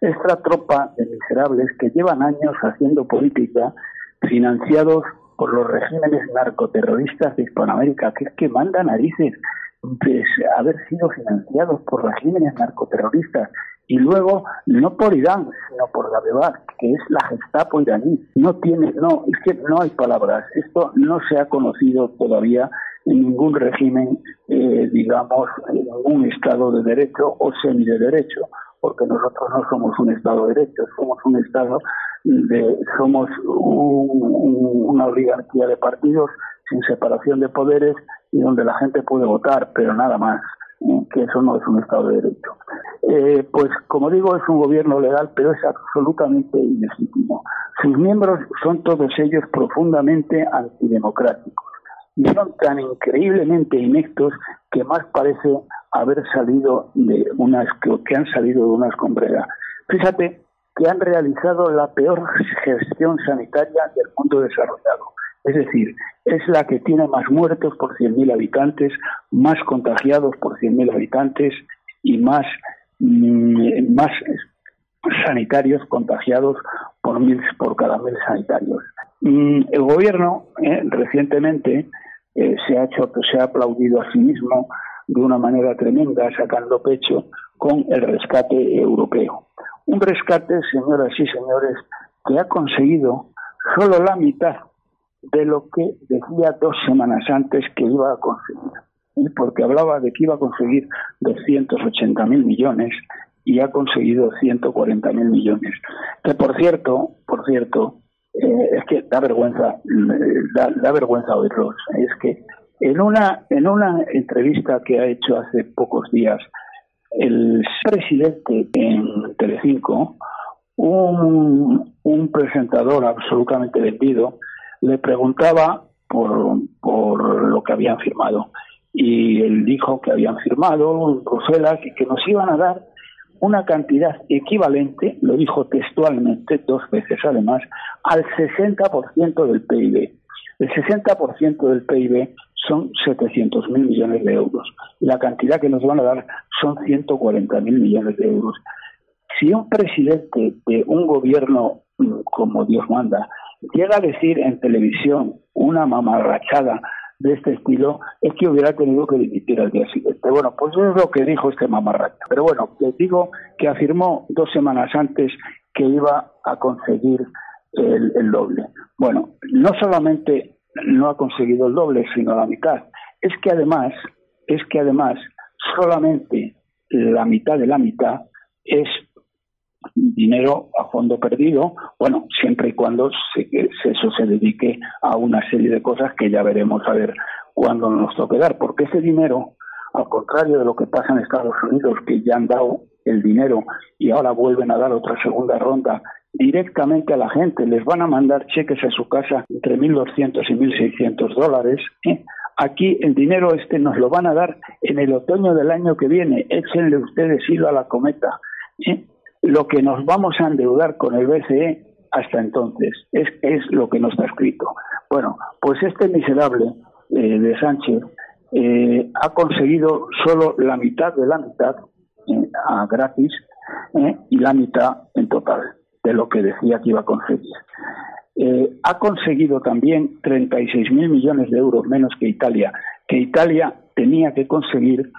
Esta tropa de miserables que llevan años haciendo política financiados por los regímenes narcoterroristas de Hispanoamérica, que es que mandan narices de haber sido financiados por regímenes narcoterroristas y luego no por Irán, sino por la Bebar, que es la Gestapo iraní. No tiene, no, es que no hay palabras. Esto no se ha conocido todavía en ningún régimen, eh, digamos, en ningún Estado de derecho o semi de derecho, porque nosotros no somos un Estado de derecho, somos un Estado de, somos una oligarquía de partidos sin separación de poderes y donde la gente puede votar, pero nada más que eso no es un Estado de Derecho. Eh, pues, como digo, es un gobierno legal, pero es absolutamente ilegítimo. Sus miembros son todos ellos profundamente antidemocráticos son tan increíblemente inectos que más parece haber salido de unas que han salido de una escombrera. Fíjate que han realizado la peor gestión sanitaria del mundo desarrollado. Es decir, es la que tiene más muertos por 100.000 habitantes, más contagiados por 100.000 habitantes y más, mm, más sanitarios contagiados por, mil, por cada mil sanitarios. Mm, el gobierno eh, recientemente eh, se ha hecho, se ha aplaudido a sí mismo de una manera tremenda, sacando pecho con el rescate europeo. Un rescate, señoras y señores, que ha conseguido solo la mitad de lo que decía dos semanas antes que iba a conseguir. Porque hablaba de que iba a conseguir 280 mil millones y ha conseguido 140 mil millones. Que por cierto, por cierto, eh, es que da vergüenza, da, da, vergüenza oírlos. Es que en una, en una entrevista que ha hecho hace pocos días el presidente en Telecinco, un, un presentador absolutamente vendido, le preguntaba por, por lo que habían firmado. Y él dijo que habían firmado en Bruselas y que nos iban a dar una cantidad equivalente, lo dijo textualmente dos veces además, al 60% del PIB. El 60% del PIB son 700 mil millones de euros la cantidad que nos van a dar son 140 mil millones de euros. Si un presidente de un gobierno mm, como Dios manda llega a decir en televisión una mamarrachada de este estilo es que hubiera tenido que dimitir al día siguiente. Bueno, pues es lo que dijo este mamarracho. Pero bueno, les digo que afirmó dos semanas antes que iba a conseguir el, el doble. Bueno, no solamente no ha conseguido el doble, sino la mitad. Es que además, es que además solamente la mitad de la mitad es dinero a fondo perdido, bueno, siempre y cuando se, eso se dedique a una serie de cosas que ya veremos a ver cuándo nos toque dar, porque ese dinero, al contrario de lo que pasa en Estados Unidos, que ya han dado el dinero y ahora vuelven a dar otra segunda ronda directamente a la gente, les van a mandar cheques a su casa entre 1.200 y 1.600 dólares. ¿eh? Aquí el dinero este nos lo van a dar en el otoño del año que viene. Échenle ustedes hilo a la cometa. ¿eh? Lo que nos vamos a endeudar con el BCE hasta entonces. Es, lo que no está escrito. Bueno, pues este miserable eh, de Sánchez eh, ha conseguido solo la mitad de la mitad eh, a gratis y la mitad en total de lo que decía que iba a conseguir. ha conseguido también 36.000 millones de euros menos que Italia, que Italia tenía que conseguir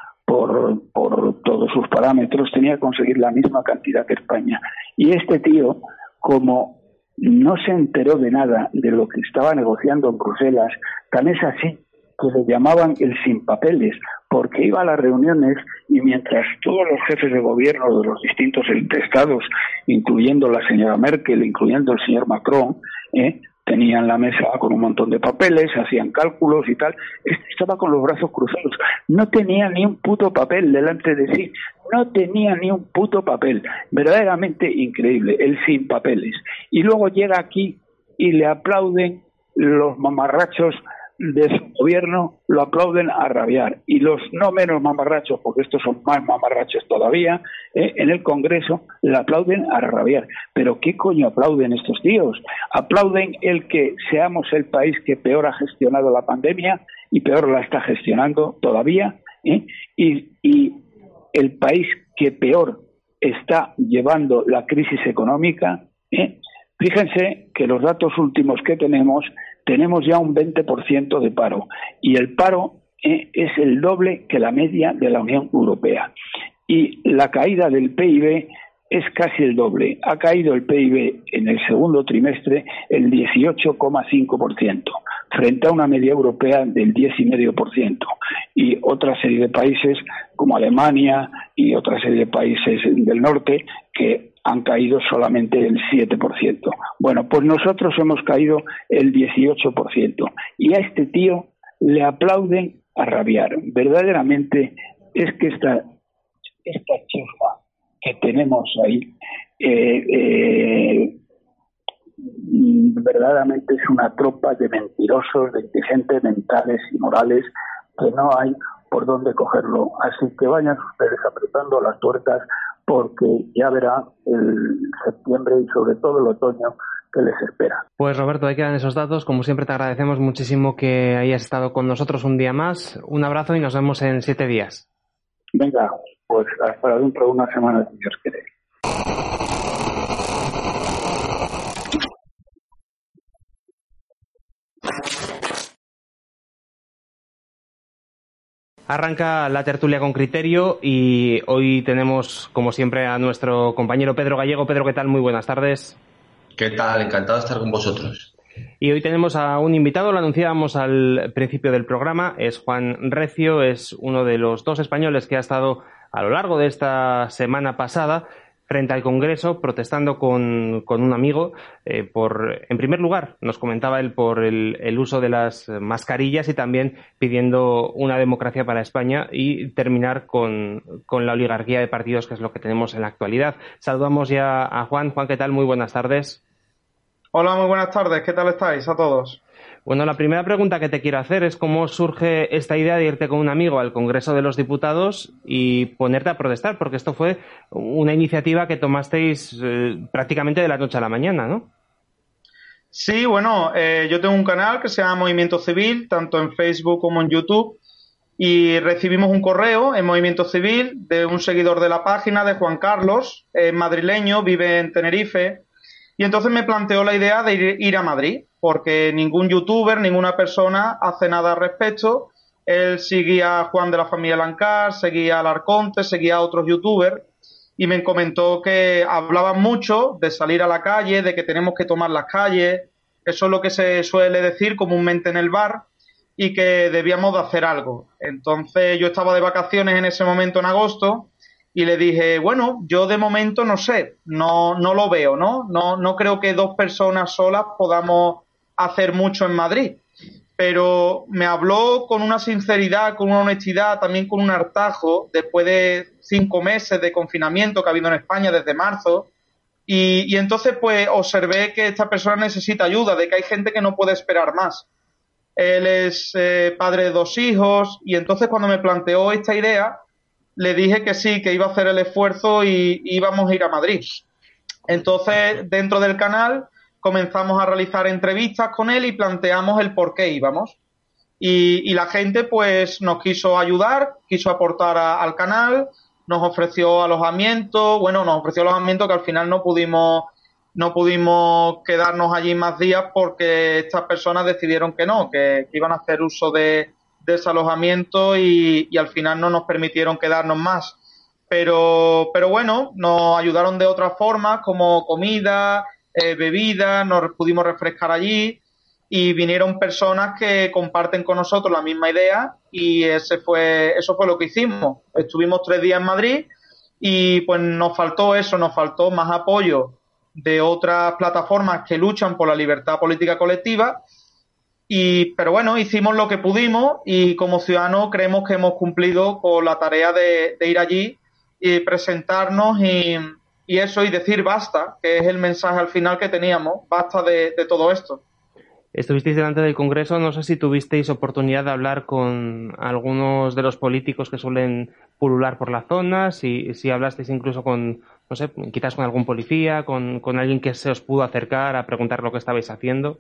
por, todos sus parámetros, tenía que conseguir la misma cantidad que España. Y este tío, como no se enteró de nada de lo que estaba negociando en Bruselas, tan es así que le llamaban el sin papeles, porque iba a las reuniones y mientras todos los jefes de gobierno de los distintos estados, incluyendo la señora Merkel, incluyendo el señor Macron, ¿eh? Tenían la mesa con un montón de papeles, hacían cálculos y tal, este estaba con los brazos cruzados, no tenía ni un puto papel delante de sí, no tenía ni un puto papel, verdaderamente increíble, el sin papeles. Y luego llega aquí y le aplauden los mamarrachos de su gobierno lo aplauden a rabiar y los no menos mamarrachos, porque estos son más mamarrachos todavía, eh, en el Congreso le aplauden a rabiar. Pero ¿qué coño aplauden estos tíos? Aplauden el que seamos el país que peor ha gestionado la pandemia y peor la está gestionando todavía ¿eh? y, y el país que peor está llevando la crisis económica. ¿eh? Fíjense que los datos últimos que tenemos tenemos ya un 20% de paro y el paro eh, es el doble que la media de la Unión Europea. Y la caída del PIB es casi el doble. Ha caído el PIB en el segundo trimestre el 18,5%, frente a una media europea del 10,5%. Y otra serie de países como Alemania y otra serie de países del norte que han caído solamente el 7%. Bueno, pues nosotros hemos caído el 18%. Y a este tío le aplauden a rabiar. Verdaderamente es que esta, esta chufa que tenemos ahí eh, eh, verdaderamente es una tropa de mentirosos, de gente mentales y morales que no hay por dónde cogerlo. Así que vayan ustedes apretando las tuercas porque ya verá el septiembre y sobre todo el otoño que les espera. Pues Roberto, ahí quedan esos datos. Como siempre te agradecemos muchísimo que hayas estado con nosotros un día más. Un abrazo y nos vemos en siete días. Venga, pues hasta dentro de una semana, si Dios quiere. Arranca la tertulia con criterio y hoy tenemos, como siempre, a nuestro compañero Pedro Gallego. Pedro, ¿qué tal? Muy buenas tardes. ¿Qué tal? Encantado de estar con vosotros. Y hoy tenemos a un invitado, lo anunciábamos al principio del programa, es Juan Recio, es uno de los dos españoles que ha estado a lo largo de esta semana pasada frente al Congreso protestando con, un amigo eh, por, en primer lugar, nos comentaba él por el, uso de las mascarillas y también pidiendo una democracia para España y terminar con, con la oligarquía de partidos que es lo que tenemos en la actualidad. Saludamos ya a Juan. Juan, ¿qué tal? Muy buenas tardes. Hola, muy buenas tardes. ¿Qué tal estáis a todos? Bueno, la primera pregunta que te quiero hacer es cómo surge esta idea de irte con un amigo al Congreso de los Diputados y ponerte a protestar, porque esto fue una iniciativa que tomasteis eh, prácticamente de la noche a la mañana, ¿no? Sí, bueno, eh, yo tengo un canal que se llama Movimiento Civil, tanto en Facebook como en YouTube, y recibimos un correo en Movimiento Civil de un seguidor de la página, de Juan Carlos, madrileño, vive en Tenerife, y entonces me planteó la idea de ir, a Madrid porque ningún youtuber, ninguna persona hace nada al respecto. Él seguía a Juan de la familia Lancar, seguía al Arconte, seguía a otros youtubers y me comentó que hablaban mucho de salir a la calle, de que tenemos que tomar las calles, eso es lo que se suele decir comúnmente en el bar y que debíamos de hacer algo. Entonces yo estaba de vacaciones en ese momento en agosto y le dije, bueno, yo de momento no sé, no, no lo veo, ¿no? ¿no? No creo que dos personas solas podamos hacer mucho en Madrid. Pero me habló con una sinceridad, con una honestidad, también con un hartajo, después de cinco meses de confinamiento que ha habido en España desde marzo. Y, entonces, pues, observé que esta persona necesita ayuda, de que hay gente que no puede esperar más. Él es eh, padre de dos hijos, y entonces cuando me planteó esta idea, le dije que sí, que iba a hacer el esfuerzo y, íbamos a ir a Madrid. Entonces, dentro del canal, comenzamos a realizar entrevistas con él y planteamos el por qué íbamos. Y, la gente, pues, nos quiso ayudar, quiso aportar al canal, nos ofreció alojamiento, bueno, nos ofreció alojamiento que al final no pudimos no pudimos quedarnos allí más días porque estas personas decidieron que no, que iban a hacer uso de, desalojamiento y, y, al final no nos permitieron quedarnos más. Pero, pero bueno, nos ayudaron de otras formas, como comida, eh, bebida, nos pudimos refrescar allí y vinieron personas que comparten con nosotros la misma idea y ese fue, eso fue lo que hicimos. Estuvimos tres días en Madrid y pues nos faltó eso, nos faltó más apoyo de otras plataformas que luchan por la libertad política colectiva y, pero bueno, hicimos lo que pudimos y como ciudadanos creemos que hemos cumplido con la tarea de, ir allí y presentarnos y, eso y decir basta, que es el mensaje al final que teníamos, basta de, todo esto. Estuvisteis delante del Congreso, no sé si tuvisteis oportunidad de hablar con algunos de los políticos que suelen pulular por la zona, si, si hablasteis incluso con, no sé, quizás con algún policía, con, con alguien que se os pudo acercar a preguntar lo que estabais haciendo.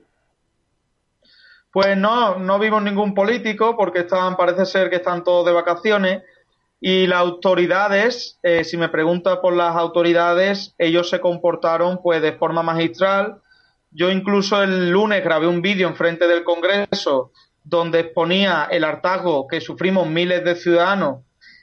Pues no, no vimos ningún político porque estaban, parece ser que están todos de vacaciones y las autoridades, eh, si me pregunta por las autoridades, ellos se comportaron pues de forma magistral. Yo incluso el lunes grabé un vídeo en frente del Congreso donde exponía el hartazgo que sufrimos miles de ciudadanos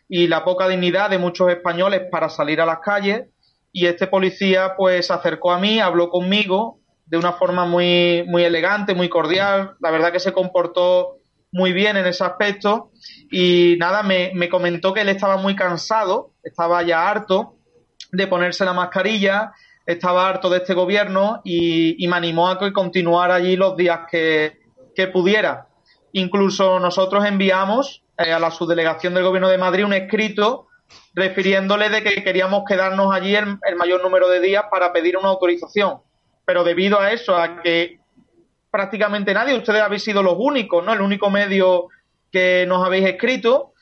y la poca dignidad de muchos españoles para salir a las calles y este policía pues se acercó a mí, habló conmigo de una forma muy, muy elegante, muy cordial. La verdad que se comportó muy bien en ese aspecto. Y nada, me, comentó que él estaba muy cansado, estaba ya harto de ponerse la mascarilla, estaba harto de este gobierno y, me animó a que continuara allí los días que, pudiera. Incluso nosotros enviamos eh, a la subdelegación del gobierno de Madrid un escrito refiriéndole de que queríamos quedarnos allí el mayor número de días para pedir una autorización pero debido a eso, a que prácticamente nadie, ustedes habéis sido los únicos, ¿no? El único medio que nos habéis escrito,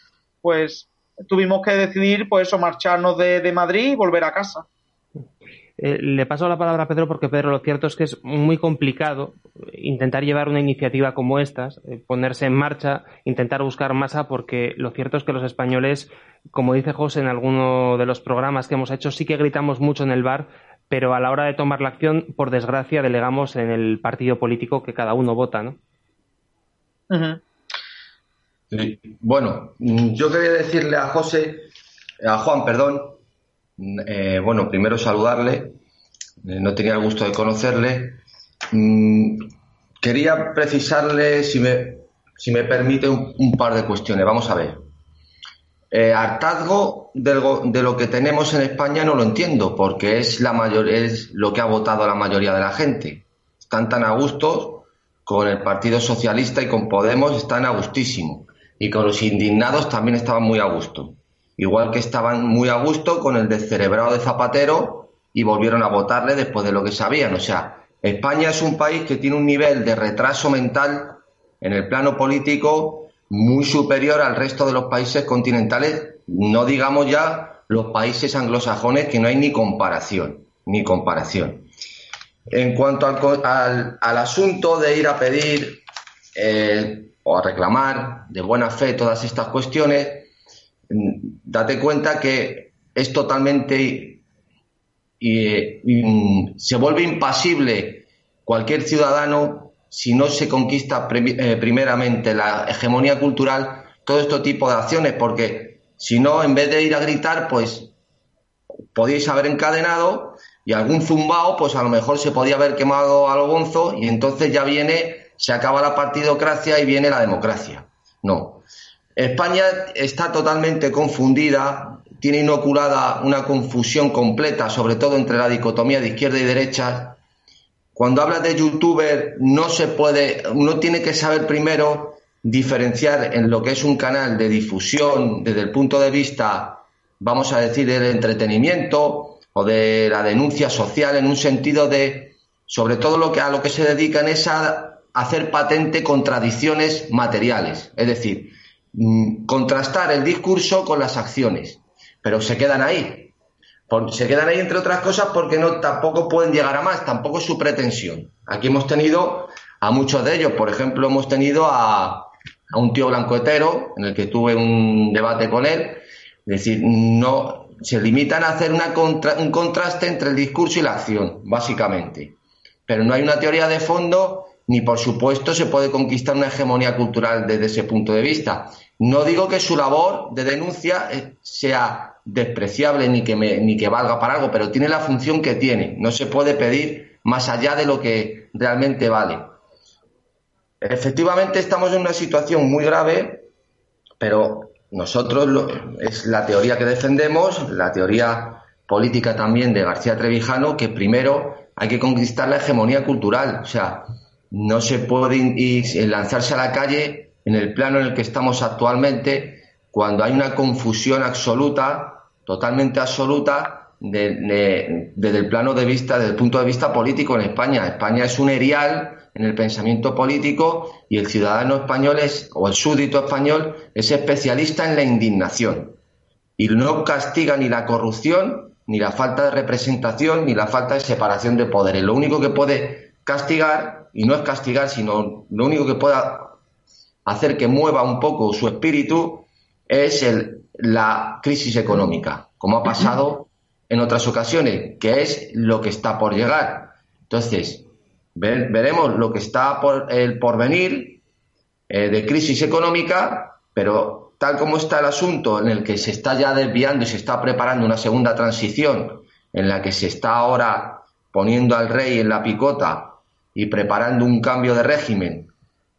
pues tuvimos que decidir, pues eso, marcharnos de, Madrid y volver a casa. Eh, le paso la palabra a Pedro porque Pedro, lo cierto es que es muy complicado intentar llevar una iniciativa como estas, eh, ponerse en marcha, intentar buscar masa, porque lo cierto es que los españoles, como dice José en alguno de los programas que hemos hecho, sí que gritamos mucho en el bar, pero a la hora de tomar la acción, por desgracia, delegamos en el partido político que cada uno vota, ¿no? Bueno, yo quería decirle a José, a Juan, perdón, eh, bueno, primero saludarle, eh, no tenía el gusto de conocerle. Mm, quería precisarle, si me, si me permite, un par de cuestiones. Vamos a ver. Eh, hartazgo de lo que tenemos en España no lo entiendo, porque es, la mayor, es lo que ha votado la mayoría de la gente. Están tan a gusto con el Partido Socialista y con Podemos, están a gustísimo. Y con los indignados también estaban muy a gusto. Igual que estaban muy a gusto con el descerebrado de Zapatero y volvieron a votarle después de lo que sabían. O sea, España es un país que tiene un nivel de retraso mental en el plano político muy superior al resto de los países continentales, no digamos ya los países anglosajones que no hay ni comparación, ni comparación. En cuanto al, al, asunto de ir a pedir eh, o a reclamar de buena fe todas estas cuestiones, mm, date cuenta que es totalmente y, mm, se vuelve impasible cualquier ciudadano si no se conquista eh, primeramente la hegemonía cultural, todo este tipo de acciones, porque si no, en vez de ir a gritar, pues podéis haber encadenado y algún zumbao, pues a lo mejor se podía haber quemado a lo bonzo y entonces ya viene, se acaba la partidocracia y viene la democracia. No. España está totalmente confundida, tiene inoculada una confusión completa, sobre todo entre la dicotomía de izquierda y derecha. Cuando habla de youtuber, no se puede, uno tiene que saber primero diferenciar en lo que es un canal de difusión desde el punto de vista, vamos a decir, del entretenimiento o de la denuncia social en un sentido de, sobre todo lo que a lo que se dedican es a hacer patente contradicciones materiales, es decir, mm, contrastar el discurso con las acciones, pero se quedan ahí. Se quedan ahí entre otras cosas porque no tampoco pueden llegar a más, tampoco es su pretensión. Aquí hemos tenido a muchos de ellos, por ejemplo, hemos tenido a, a un tío blanco hetero, en el que tuve un debate con él, es decir, no se limitan a hacer una un contraste entre el discurso y la acción, básicamente. Pero no hay una teoría de fondo, ni por supuesto se puede conquistar una hegemonía cultural desde ese punto de vista. No digo que su labor de denuncia eh, sea despreciable ni que, ni que valga para algo, pero tiene la función que tiene. No se puede pedir más allá de lo que realmente vale. Efectivamente estamos en una situación muy grave, pero nosotros es la teoría que defendemos, la teoría política también de García Trevijano, que primero hay que conquistar la hegemonía cultural. O sea, no se puede lanzarse a la calle en el plano en el que estamos actualmente cuando hay una confusión absoluta, totalmente absoluta, desde el plano de vista, desde el punto de vista político en España. España es un erial en el pensamiento político y el ciudadano español es, o el súdito español es especialista en la indignación y no castiga ni la corrupción, ni la falta de representación, ni la falta de separación de poderes. Lo único que puede castigar, y no es castigar, sino lo único que pueda hacer que mueva un poco su espíritu, es el, la crisis económica, como ha pasado en otras ocasiones, que es lo que está por llegar. Entonces, veremos lo que está por el porvenir eh, de crisis económica, pero tal como está el asunto en el que se está ya desviando y se está preparando una segunda transición, en la que se está ahora poniendo al rey en la picota y preparando un cambio de régimen,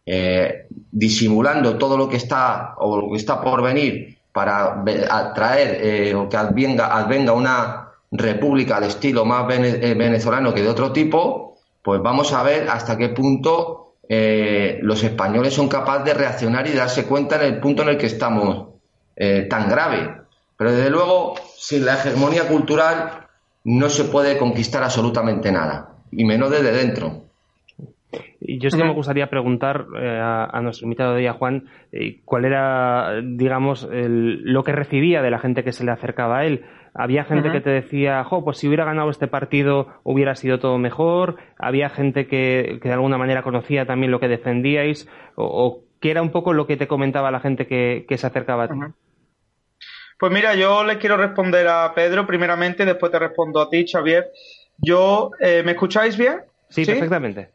eh, disimulando todo lo que está o lo que está por venir para atraer eh, o que advenga, advenga una república al estilo más venezolano que de otro tipo, pues vamos a ver hasta qué punto eh, los españoles son capaces de reaccionar y darse cuenta en el punto en el que estamos eh, tan grave. Pero desde luego, sin la hegemonía cultural no se puede conquistar absolutamente nada, y menos desde dentro. Y yo sí que me gustaría preguntar eh, a, nuestro invitado de día, Juan, cuál era, digamos, lo que recibía de la gente que se le acercaba a él. Había gente que te decía, jo, pues si hubiera ganado este partido hubiera sido todo mejor. Había gente que, de alguna manera conocía también lo que defendíais. O, qué era un poco lo que te comentaba la gente que, se acercaba a ti. Pues mira, yo les quiero responder a Pedro primeramente, después te respondo a ti, Xavier. Yo, eh, ¿me escucháis bien? Sí, perfectamente.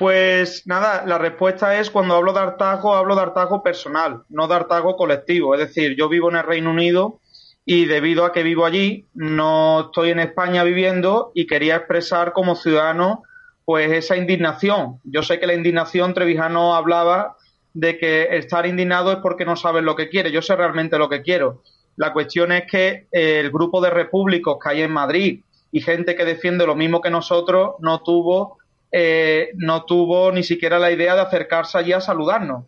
Pues nada, la respuesta es cuando hablo de hartazgo, hablo de hartazgo personal, no de hartazgo colectivo. Es decir, yo vivo en el Reino Unido y debido a que vivo allí, no estoy en España viviendo y quería expresar como ciudadano pues esa indignación. Yo sé que la indignación, Trevijano hablaba de que estar indignado es porque no sabes lo que quiere. Yo sé realmente lo que quiero. La cuestión es que el grupo de repúblicos que hay en Madrid y gente que defiende lo mismo que nosotros no tuvo, eh, no tuvo ni siquiera la idea de acercarse allí a saludarnos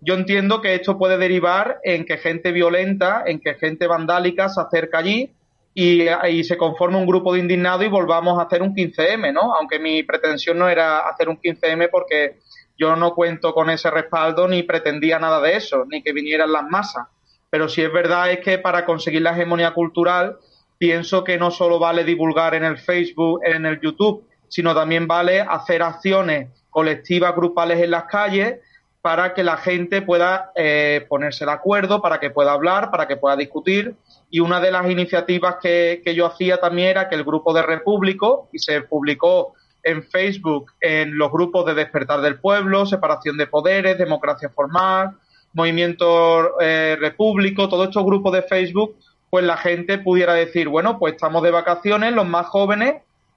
yo entiendo que esto puede derivar en que gente violenta, en que gente vandálica se acerca allí y, se conforme un grupo de indignados y volvamos a hacer un 15M, ¿no? Aunque mi pretensión no era hacer un 15M porque yo no cuento con ese respaldo ni pretendía nada de eso, ni que vinieran las masas. Pero si es verdad es que para conseguir la hegemonía cultural pienso que no solo vale divulgar en el Facebook, en el YouTube, sino también vale hacer acciones colectivas, grupales en las calles, para que la gente pueda eh, ponerse de acuerdo, para que pueda hablar, para que pueda discutir. Y una de las iniciativas que, yo hacía también era que el grupo de Repúblico, y se publicó en Facebook en los grupos de Despertar del Pueblo, Separación de Poderes, Democracia Formal, Movimiento eh, Repúblico, todos estos grupos de Facebook, pues la gente pudiera decir, bueno, pues estamos de vacaciones, los más jóvenes,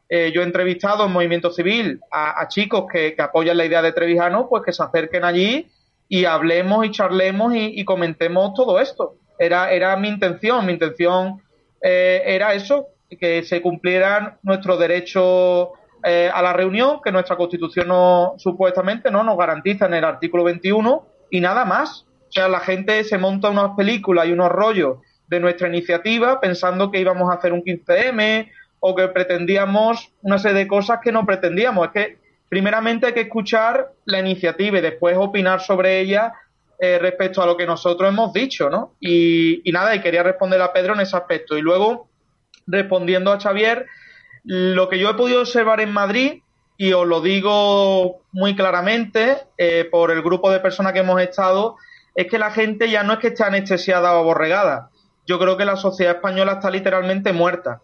eh, yo he entrevistado en Movimiento Civil a, chicos que, apoyan la idea de Trevijano, pues que se acerquen allí y hablemos y charlemos y, comentemos todo esto. Era, era mi intención, mi intención eh, era eso, que se cumplieran nuestros derechos eh, a la reunión, que nuestra Constitución no, supuestamente no nos garantiza en el artículo 21 y nada más. O sea, la gente se monta unas películas y unos rollos de nuestra iniciativa pensando que íbamos a hacer un 15M o que pretendíamos una serie de cosas que no pretendíamos. Es que primeramente hay que escuchar la iniciativa y después opinar sobre ella eh, respecto a lo que nosotros hemos dicho, ¿no? Y, nada, y quería responder a Pedro en ese aspecto. Y luego, respondiendo a Xavier, lo que yo he podido observar en Madrid, y os lo digo muy claramente eh, por el grupo de personas que hemos estado, es que la gente ya no es que esté anestesiada o aborregada. Yo creo que la sociedad española está literalmente muerta.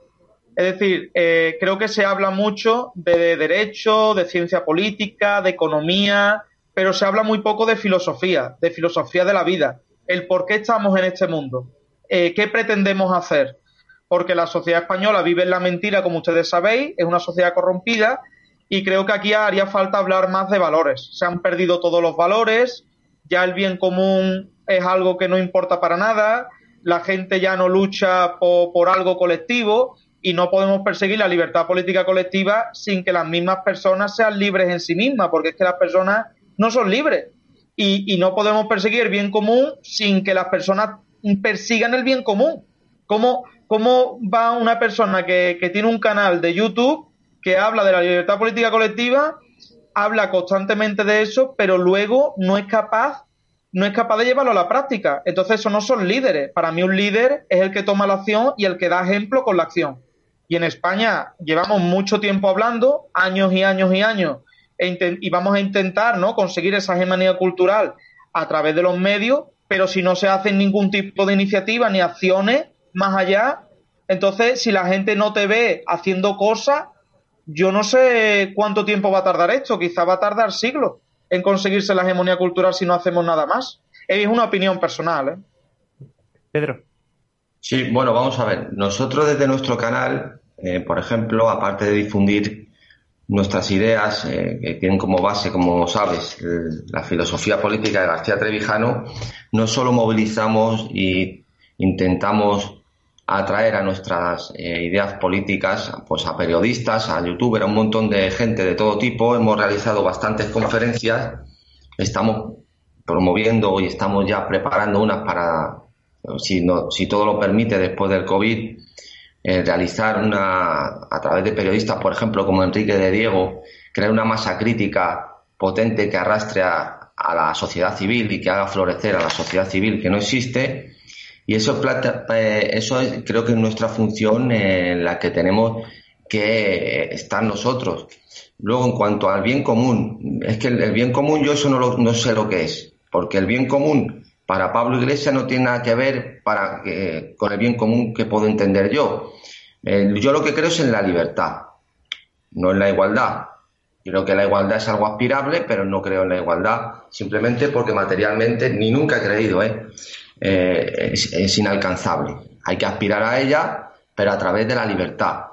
Es decir, eh, creo que se habla mucho de derecho, de ciencia política, de economía, pero se habla muy poco de filosofía, de filosofía de la vida, el por qué estamos en este mundo, eh, qué pretendemos hacer porque la sociedad española vive en la mentira, como ustedes sabéis, es una sociedad corrompida y creo que aquí haría falta hablar más de valores. Se han perdido todos los valores, ya el bien común es algo que no importa para nada, la gente ya no lucha por, algo colectivo y no podemos perseguir la libertad política colectiva sin que las mismas personas sean libres en sí mismas, porque es que las personas no son libres. Y, no podemos perseguir el bien común sin que las personas persigan el bien común. ¿Cómo, cómo va una persona que, tiene un canal de YouTube que habla de la libertad política colectiva, habla constantemente de eso, pero luego no es capaz no es capaz de llevarlo a la práctica. Entonces, eso no son líderes. Para mí, un líder es el que toma la acción y el que da ejemplo con la acción. Y en España llevamos mucho tiempo hablando, años y años y años, e y vamos a intentar ¿no? conseguir esa hegemonía cultural a través de los medios, pero si no se hacen ningún tipo de iniciativa ni acciones, más allá. Entonces, si la gente no te ve haciendo cosas, yo no sé cuánto tiempo va a tardar esto. Quizá va a tardar siglos en conseguirse la hegemonía cultural si no hacemos nada más. Es una opinión personal. ¿eh? Pedro. Sí, bueno, vamos a ver. Nosotros desde nuestro canal, eh, por ejemplo, aparte de difundir nuestras ideas eh, que tienen como base, como sabes, la filosofía política de García Trevijano, no solo movilizamos y intentamos atraer a nuestras eh, ideas políticas pues a periodistas, a youtubers, a un montón de gente de todo tipo. Hemos realizado bastantes conferencias, estamos promoviendo y estamos ya preparando unas para, si, no, si todo lo permite después del COVID, eh, realizar una, a través de periodistas, por ejemplo, como Enrique de Diego, crear una masa crítica potente que arrastre a, la sociedad civil y que haga florecer a la sociedad civil que no existe y eso, eh, eso creo que es nuestra función en la que tenemos que estar nosotros. Luego, en cuanto al bien común, es que el, bien común yo eso no, no sé lo que es, porque el bien común para Pablo Iglesias no tiene nada que ver para, con el bien común que puedo entender yo. yo lo que creo es en la libertad, no en la igualdad. Creo que la igualdad es algo aspirable, pero no creo en la igualdad, simplemente porque materialmente ni nunca he creído, ¿eh? Eh, es, inalcanzable. Hay que aspirar a ella, pero a través de la libertad,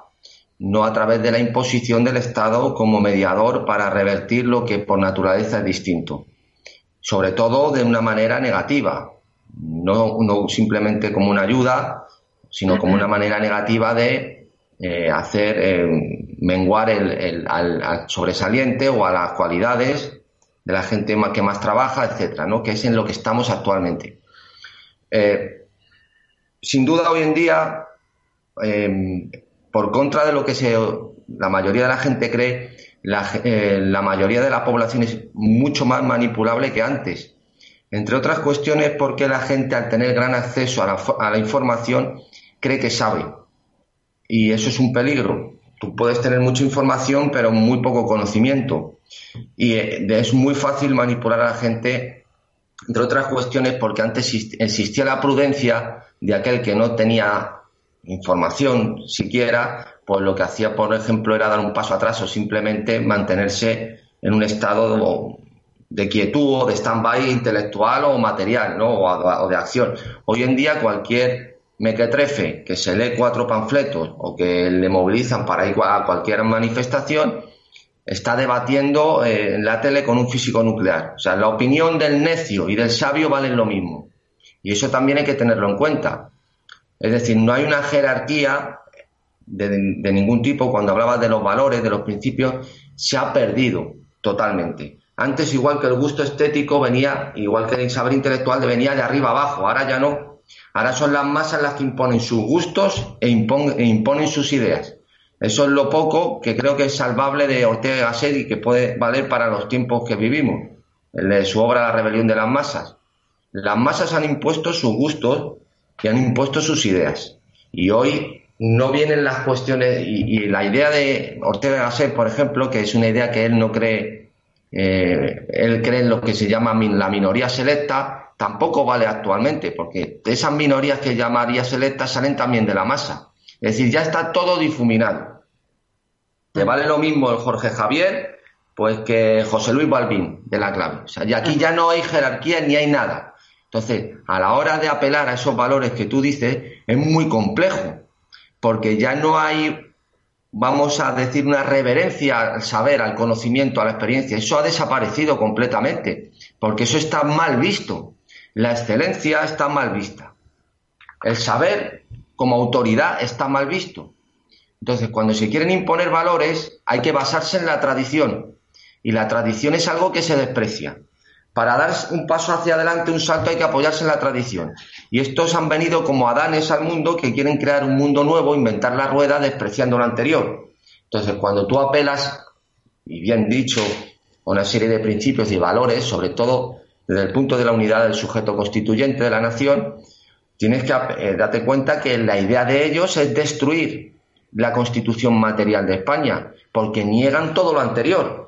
no a través de la imposición del Estado como mediador para revertir lo que por naturaleza es distinto. Sobre todo de una manera negativa, no, simplemente como una ayuda, sino como una manera negativa de eh, hacer eh, menguar el, al, sobresaliente o a las cualidades de la gente que más trabaja, etcétera, ¿no? que es en lo que estamos actualmente. Eh, sin duda, hoy en día, por contra de lo que se, la mayoría de la gente cree, eh, la, mayoría de la población es mucho más manipulable que antes. Entre otras cuestiones, porque la gente, al tener gran acceso a la, a la información, cree que sabe. Y eso es un peligro. Tú puedes tener mucha información, pero muy poco conocimiento. Y eh, es muy fácil manipular a la gente entre otras cuestiones porque antes existía la prudencia de aquel que no tenía información siquiera, pues lo que hacía, por ejemplo, era dar un paso atrás o simplemente mantenerse en un estado de, quietud o de stand-by intelectual o material, ¿no? O, de acción. Hoy en día cualquier mequetrefe que se lee cuatro panfletos o que le movilizan para ir a cualquier manifestación, está debatiendo eh, en la tele con un físico nuclear. O sea, la opinión del necio y del sabio valen lo mismo. Y eso también hay que tenerlo en cuenta. Es decir, no hay una jerarquía de, ningún tipo, cuando hablabas de los valores, de los principios, se ha perdido totalmente. Antes, igual que el gusto estético venía, igual que el saber intelectual, venía de arriba abajo, ahora ya no. Ahora son las masas las que imponen sus gustos e, e imponen sus ideas. Eso es lo poco que creo que es salvable de Ortega Gasset y que puede valer para los tiempos que vivimos. De su obra La rebelión de las masas. Las masas han impuesto sus gustos y han impuesto sus ideas. Y hoy no vienen las cuestiones y, la idea de Ortega Gasset, por ejemplo, que es una idea que él no cree, eh, él cree en lo que se llama la minoría selecta, tampoco vale actualmente, porque esas minorías que llamaría selectas salen también de la masa. Es decir, ya está todo difuminado. Le vale lo mismo el Jorge Javier, pues que José Luis Balbín de la clave. O sea, y aquí ya no hay jerarquía ni hay nada. Entonces, a la hora de apelar a esos valores que tú dices, es muy complejo porque ya no hay, vamos a decir, una reverencia al saber, al conocimiento, a la experiencia. Eso ha desaparecido completamente, porque eso está mal visto. La excelencia está mal vista. El saber como autoridad está mal visto. Entonces, cuando se quieren imponer valores, hay que basarse en la tradición. Y la tradición es algo que se desprecia para dar un paso hacia adelante, un salto, hay que apoyarse en la tradición. Y estos han venido como adanes al mundo que quieren crear un mundo nuevo, inventar la rueda despreciando lo anterior. Entonces, cuando tú apelas, y bien dicho, a una serie de principios y valores, sobre todo desde el punto de la unidad del sujeto constituyente de la nación, tienes que eh, darte cuenta que la idea de ellos es destruir la constitución material de España, porque niegan todo lo anterior.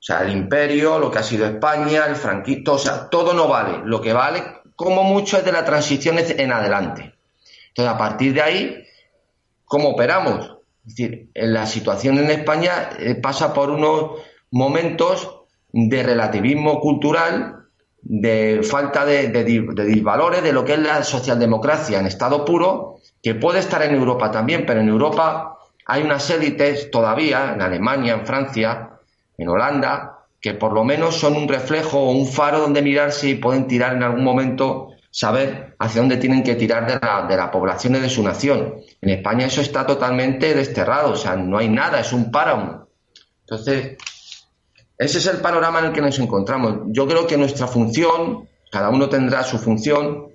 O sea, el imperio, lo que ha sido España, el franquismo, o sea, todo no vale. Lo que vale, como mucho, es de la transición en adelante. Entonces, a partir de ahí, ¿cómo operamos? Es decir, la situación en España eh, pasa por unos momentos de relativismo cultural, de falta de, de, de disvalores de lo que es la socialdemocracia en estado puro, que puede estar en Europa también, pero en Europa hay unas élites todavía, en Alemania, en Francia, en Holanda, que por lo menos son un reflejo o un faro donde mirarse y pueden tirar en algún momento, saber hacia dónde tienen que tirar de la, de la población de su nación. En España eso está totalmente desterrado, o sea, no hay nada, es un páramo. Entonces, ese es el panorama en el que nos encontramos. Yo creo que nuestra función, cada uno tendrá su función,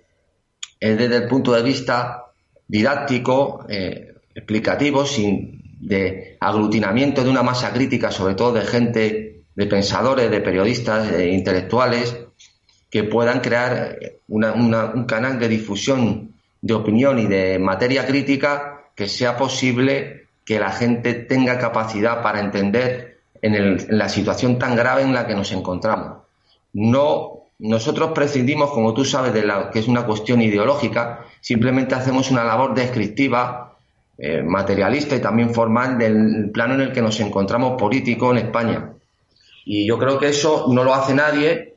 es desde el punto de vista didáctico, eh, explicativo, sin de aglutinamiento de una masa crítica, sobre todo de gente, de pensadores, de periodistas, de intelectuales, que puedan crear un canal de difusión de opinión y de materia crítica que sea posible que la gente tenga capacidad para entender en, la situación tan grave en la que nos encontramos. No, nosotros prescindimos, como tú sabes, de la que es una cuestión ideológica, simplemente hacemos una labor descriptiva eh, materialista y también formal del plano en el que nos encontramos político en España. Y yo creo que eso no lo hace nadie.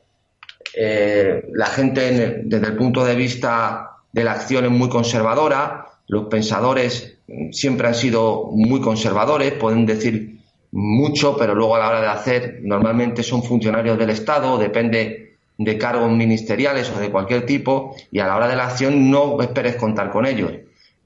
Eh, la gente, desde el punto de vista de la acción, es muy conservadora. Los pensadores siempre han sido muy conservadores, pueden decir mucho, pero luego a la hora de hacer, normalmente son funcionarios del Estado, depende de cargos ministeriales o de cualquier tipo, y a la hora de la acción no esperes contar con ellos.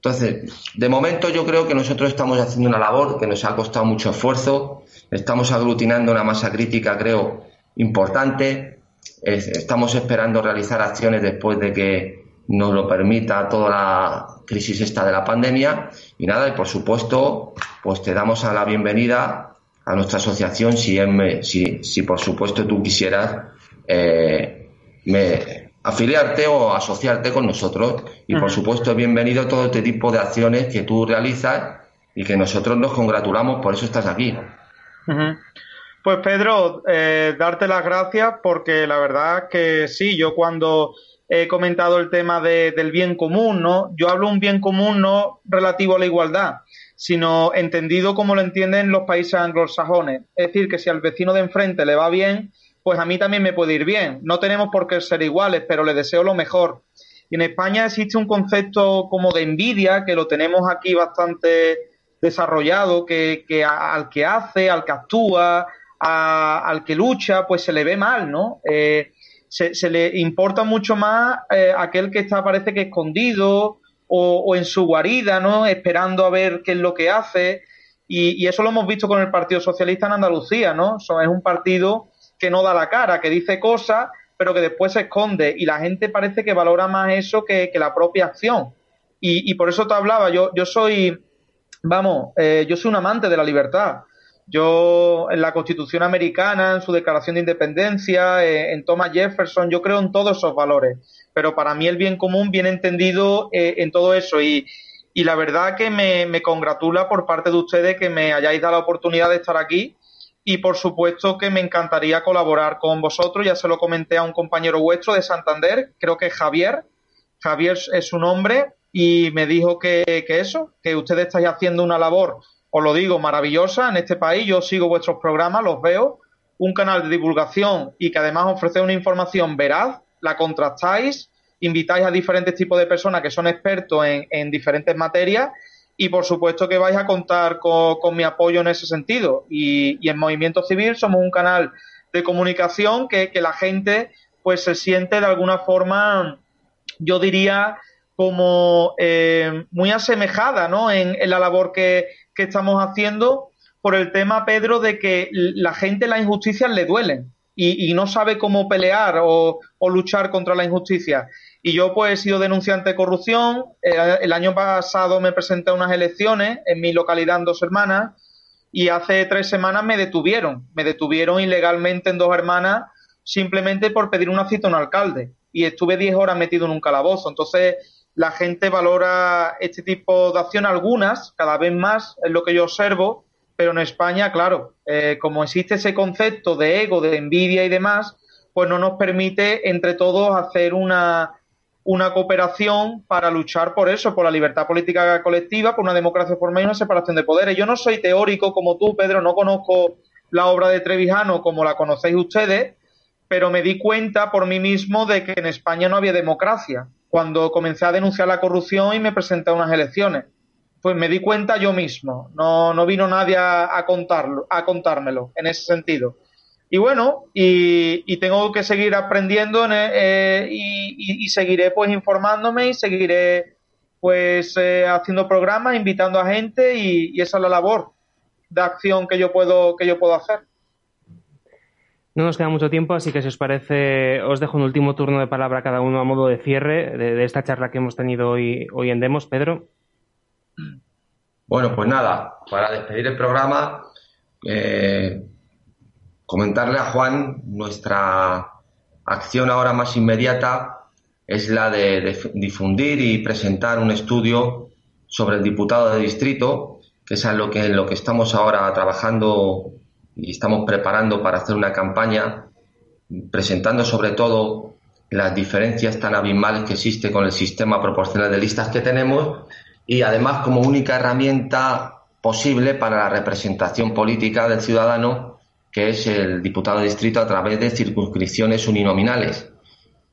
Entonces, de momento yo creo que nosotros estamos haciendo una labor que nos ha costado mucho esfuerzo, estamos aglutinando una masa crítica, creo, importante, estamos esperando realizar acciones después de que nos lo permita toda la crisis esta de la pandemia. Y nada, y por supuesto, pues te damos a la bienvenida a nuestra asociación. Si, si, si por supuesto tú quisieras eh, me, afiliarte o asociarte con nosotros. Y por supuesto, bienvenido todo este tipo de acciones que tú realizas y que nosotros nos congratulamos, por eso estás aquí. Pues Pedro, eh, darte las gracias porque la verdad que sí, yo cuando he comentado el tema del bien común, ¿no? Yo hablo un bien común no relativo a la igualdad, sino entendido como lo entienden los países anglosajones. Es decir, que si al vecino de enfrente le va bien, pues a mí también me puede ir bien. No tenemos por qué ser iguales, pero le deseo lo mejor. Y en España existe un concepto como de envidia, que lo tenemos aquí bastante desarrollado, que, al que hace, al que actúa, al que lucha, pues se le ve mal, ¿no? Eh, se, le importa mucho más eh, aquel que está, parece que escondido, o, en su guarida, ¿no? Esperando a ver qué es lo que hace. Y, eso lo hemos visto con el Partido Socialista en Andalucía, ¿no? es un partido que no da la cara, que dice cosas, pero que después se esconde. Y la gente parece que valora más eso que, la propia acción. Y, por eso te hablaba, yo, yo soy, vamos, eh, yo soy un amante de la libertad. Yo en la Constitución americana, en su Declaración de Independencia, eh, en Thomas Jefferson, yo creo en todos esos valores pero para mí el bien común viene entendido eh, en todo eso y, y la verdad que me, me, congratula por parte de ustedes que me hayáis dado la oportunidad de estar aquí y por supuesto que me encantaría colaborar con vosotros, ya se lo comenté a un compañero vuestro de Santander, creo que Javier, Javier es su nombre y me dijo que, que eso, que ustedes estáis haciendo una labor, os lo digo, maravillosa en este país, yo sigo vuestros programas, los veo, un canal de divulgación y que además ofrece una información veraz la contrastáis, invitáis a diferentes tipos de personas que son expertos en, diferentes materias y por supuesto que vais a contar con, mi apoyo en ese sentido. Y, en Movimiento Civil somos un canal de comunicación que, la gente pues se siente de alguna forma, yo diría, como eh, muy asemejada ¿no? en, la labor que, que, estamos haciendo por el tema, Pedro, de que la gente las injusticias le duelen y, no sabe cómo pelear o, luchar contra la injusticia. Y yo pues he sido denunciante de corrupción. Eh, el año pasado me presenté a unas elecciones en mi localidad en Dos Hermanas y hace tres semanas me detuvieron. Me detuvieron ilegalmente en Dos Hermanas simplemente por pedir una cita a un alcalde. Y estuve diez horas metido en un calabozo. Entonces la gente valora este tipo de acción, algunas, cada vez más, es lo que yo observo, pero en España, claro, eh, como existe ese concepto de ego, de envidia y demás, pues no nos permite entre todos hacer una, una cooperación para luchar por eso, por la libertad política colectiva, por una democracia formal y una separación de poderes. Yo no soy teórico como tú, Pedro, no conozco la obra de Trevijano como la conocéis ustedes, pero me di cuenta por mí mismo de que en España no había democracia cuando comencé a denunciar la corrupción y me presenté a unas elecciones pues me di cuenta yo mismo. No, no vino nadie a, contarlo, a contármelo en ese sentido. Y bueno, y, tengo que seguir aprendiendo eh, y, seguiré pues informándome y seguiré pues eh, haciendo programas, invitando a gente y, esa es la labor de acción que yo puedo que yo puedo hacer. No nos queda mucho tiempo, así que si os parece, os dejo un último turno de palabra a cada uno a modo de cierre de, de esta charla que hemos tenido hoy, hoy en Demos. Pedro. Bueno, pues nada, para despedir el programa, eh, comentarle a Juan nuestra acción ahora más inmediata es la de, difundir y presentar un estudio sobre el diputado de distrito, que es en lo que, lo que estamos ahora trabajando y estamos preparando para hacer una campaña, presentando sobre todo las diferencias tan abismales que existe con el sistema proporcional de listas que tenemos y además como única herramienta posible para la representación política del ciudadano, que es el diputado de distrito a través de circunscripciones uninominales.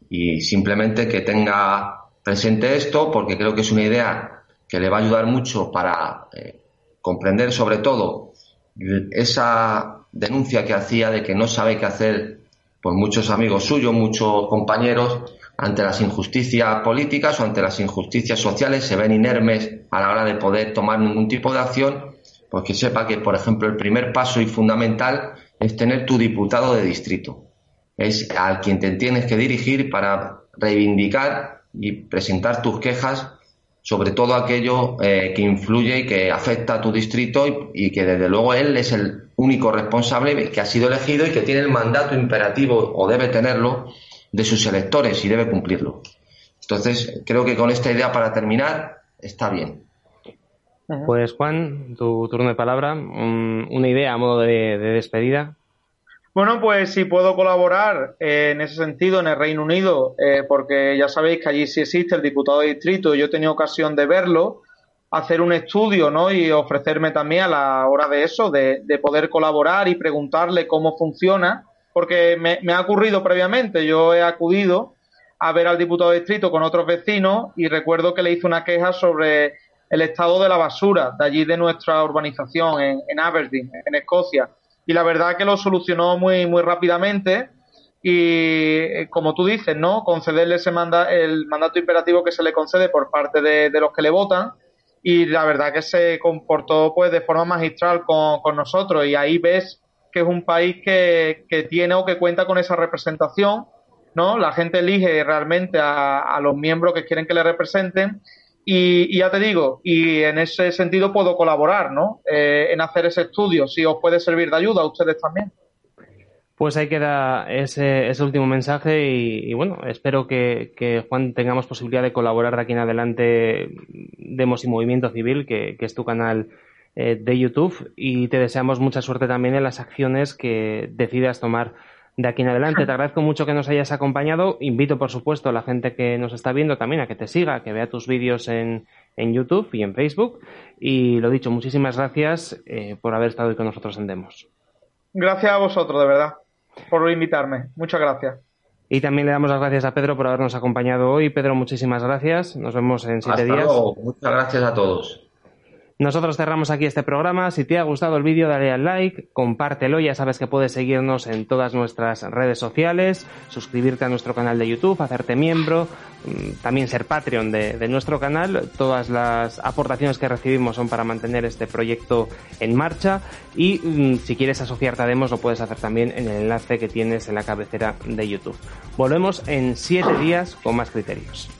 Y simplemente que tenga presente esto, porque creo que es una idea que le va a ayudar mucho para eh, comprender sobre todo esa denuncia que hacía de que no sabe qué hacer por muchos amigos suyos, muchos compañeros, ante las injusticias políticas o ante las injusticias sociales se ven inermes a la hora de poder tomar ningún tipo de acción, pues que sepa que, por ejemplo, el primer paso y fundamental es tener tu diputado de distrito. Es al quien te tienes que dirigir para reivindicar y presentar tus quejas sobre todo aquello eh, que influye y que afecta a tu distrito y, y, que desde luego él es el único responsable que ha sido elegido y que tiene el mandato imperativo o debe tenerlo de sus electores y debe cumplirlo. Entonces, creo que con esta idea para terminar está bien. Pues Juan, tu turno de palabra, una idea a modo de, despedida. Bueno, pues si puedo colaborar eh, en ese sentido en el Reino Unido, eh, porque ya sabéis que allí sí existe el diputado de distrito, yo he tenido ocasión de verlo, hacer un estudio, ¿no? Y ofrecerme también a la hora de eso, de, poder colaborar y preguntarle cómo funciona, porque me, me, ha ocurrido previamente, yo he acudido a ver al diputado de distrito con otros vecinos y recuerdo que le hice una queja sobre el estado de la basura de allí de nuestra urbanización en, en Aberdeen, en Escocia. Y la verdad que lo solucionó muy, muy rápidamente y eh, como tú dices, ¿no? Concederle ese manda el mandato imperativo que se le concede por parte de, los que le votan y la verdad que se comportó pues de forma magistral con, con nosotros y ahí ves que es un país que, que, tiene o que cuenta con esa representación, ¿no? La gente elige realmente a, a los miembros que quieren que le representen y, ya te digo, y en ese sentido puedo colaborar, ¿no? Eh, en hacer ese estudio, si os puede servir de ayuda a ustedes también. Pues ahí queda ese, ese último mensaje y, bueno, espero que, Juan tengamos posibilidad de colaborar de aquí en adelante Demos y Movimiento Civil, que, es tu canal eh, de YouTube y te deseamos mucha suerte también en las acciones que decidas tomar de aquí en adelante. (laughs) Te agradezco mucho que nos hayas acompañado. Invito, por supuesto, a la gente que nos está viendo también a que te siga, que vea tus vídeos en, en YouTube y en Facebook. Y lo dicho, muchísimas gracias eh, por haber estado hoy con nosotros en Demos. Gracias a vosotros, de verdad, por invitarme. Muchas gracias. Y también le damos las gracias a Pedro por habernos acompañado hoy. Pedro, muchísimas gracias. Nos vemos en siete días. Muchas gracias a todos. Nosotros cerramos aquí este programa. Si te ha gustado el vídeo, dale al like, compártelo. Ya sabes que puedes seguirnos en todas nuestras redes sociales, suscribirte a nuestro canal de YouTube, hacerte miembro, mm, también ser Patreon de, nuestro canal. Todas las aportaciones que recibimos son para mantener este proyecto en marcha. Y mm, si quieres asociarte a Demos, lo puedes hacer también en el enlace que tienes en la cabecera de YouTube. Volvemos en siete días con más criterios.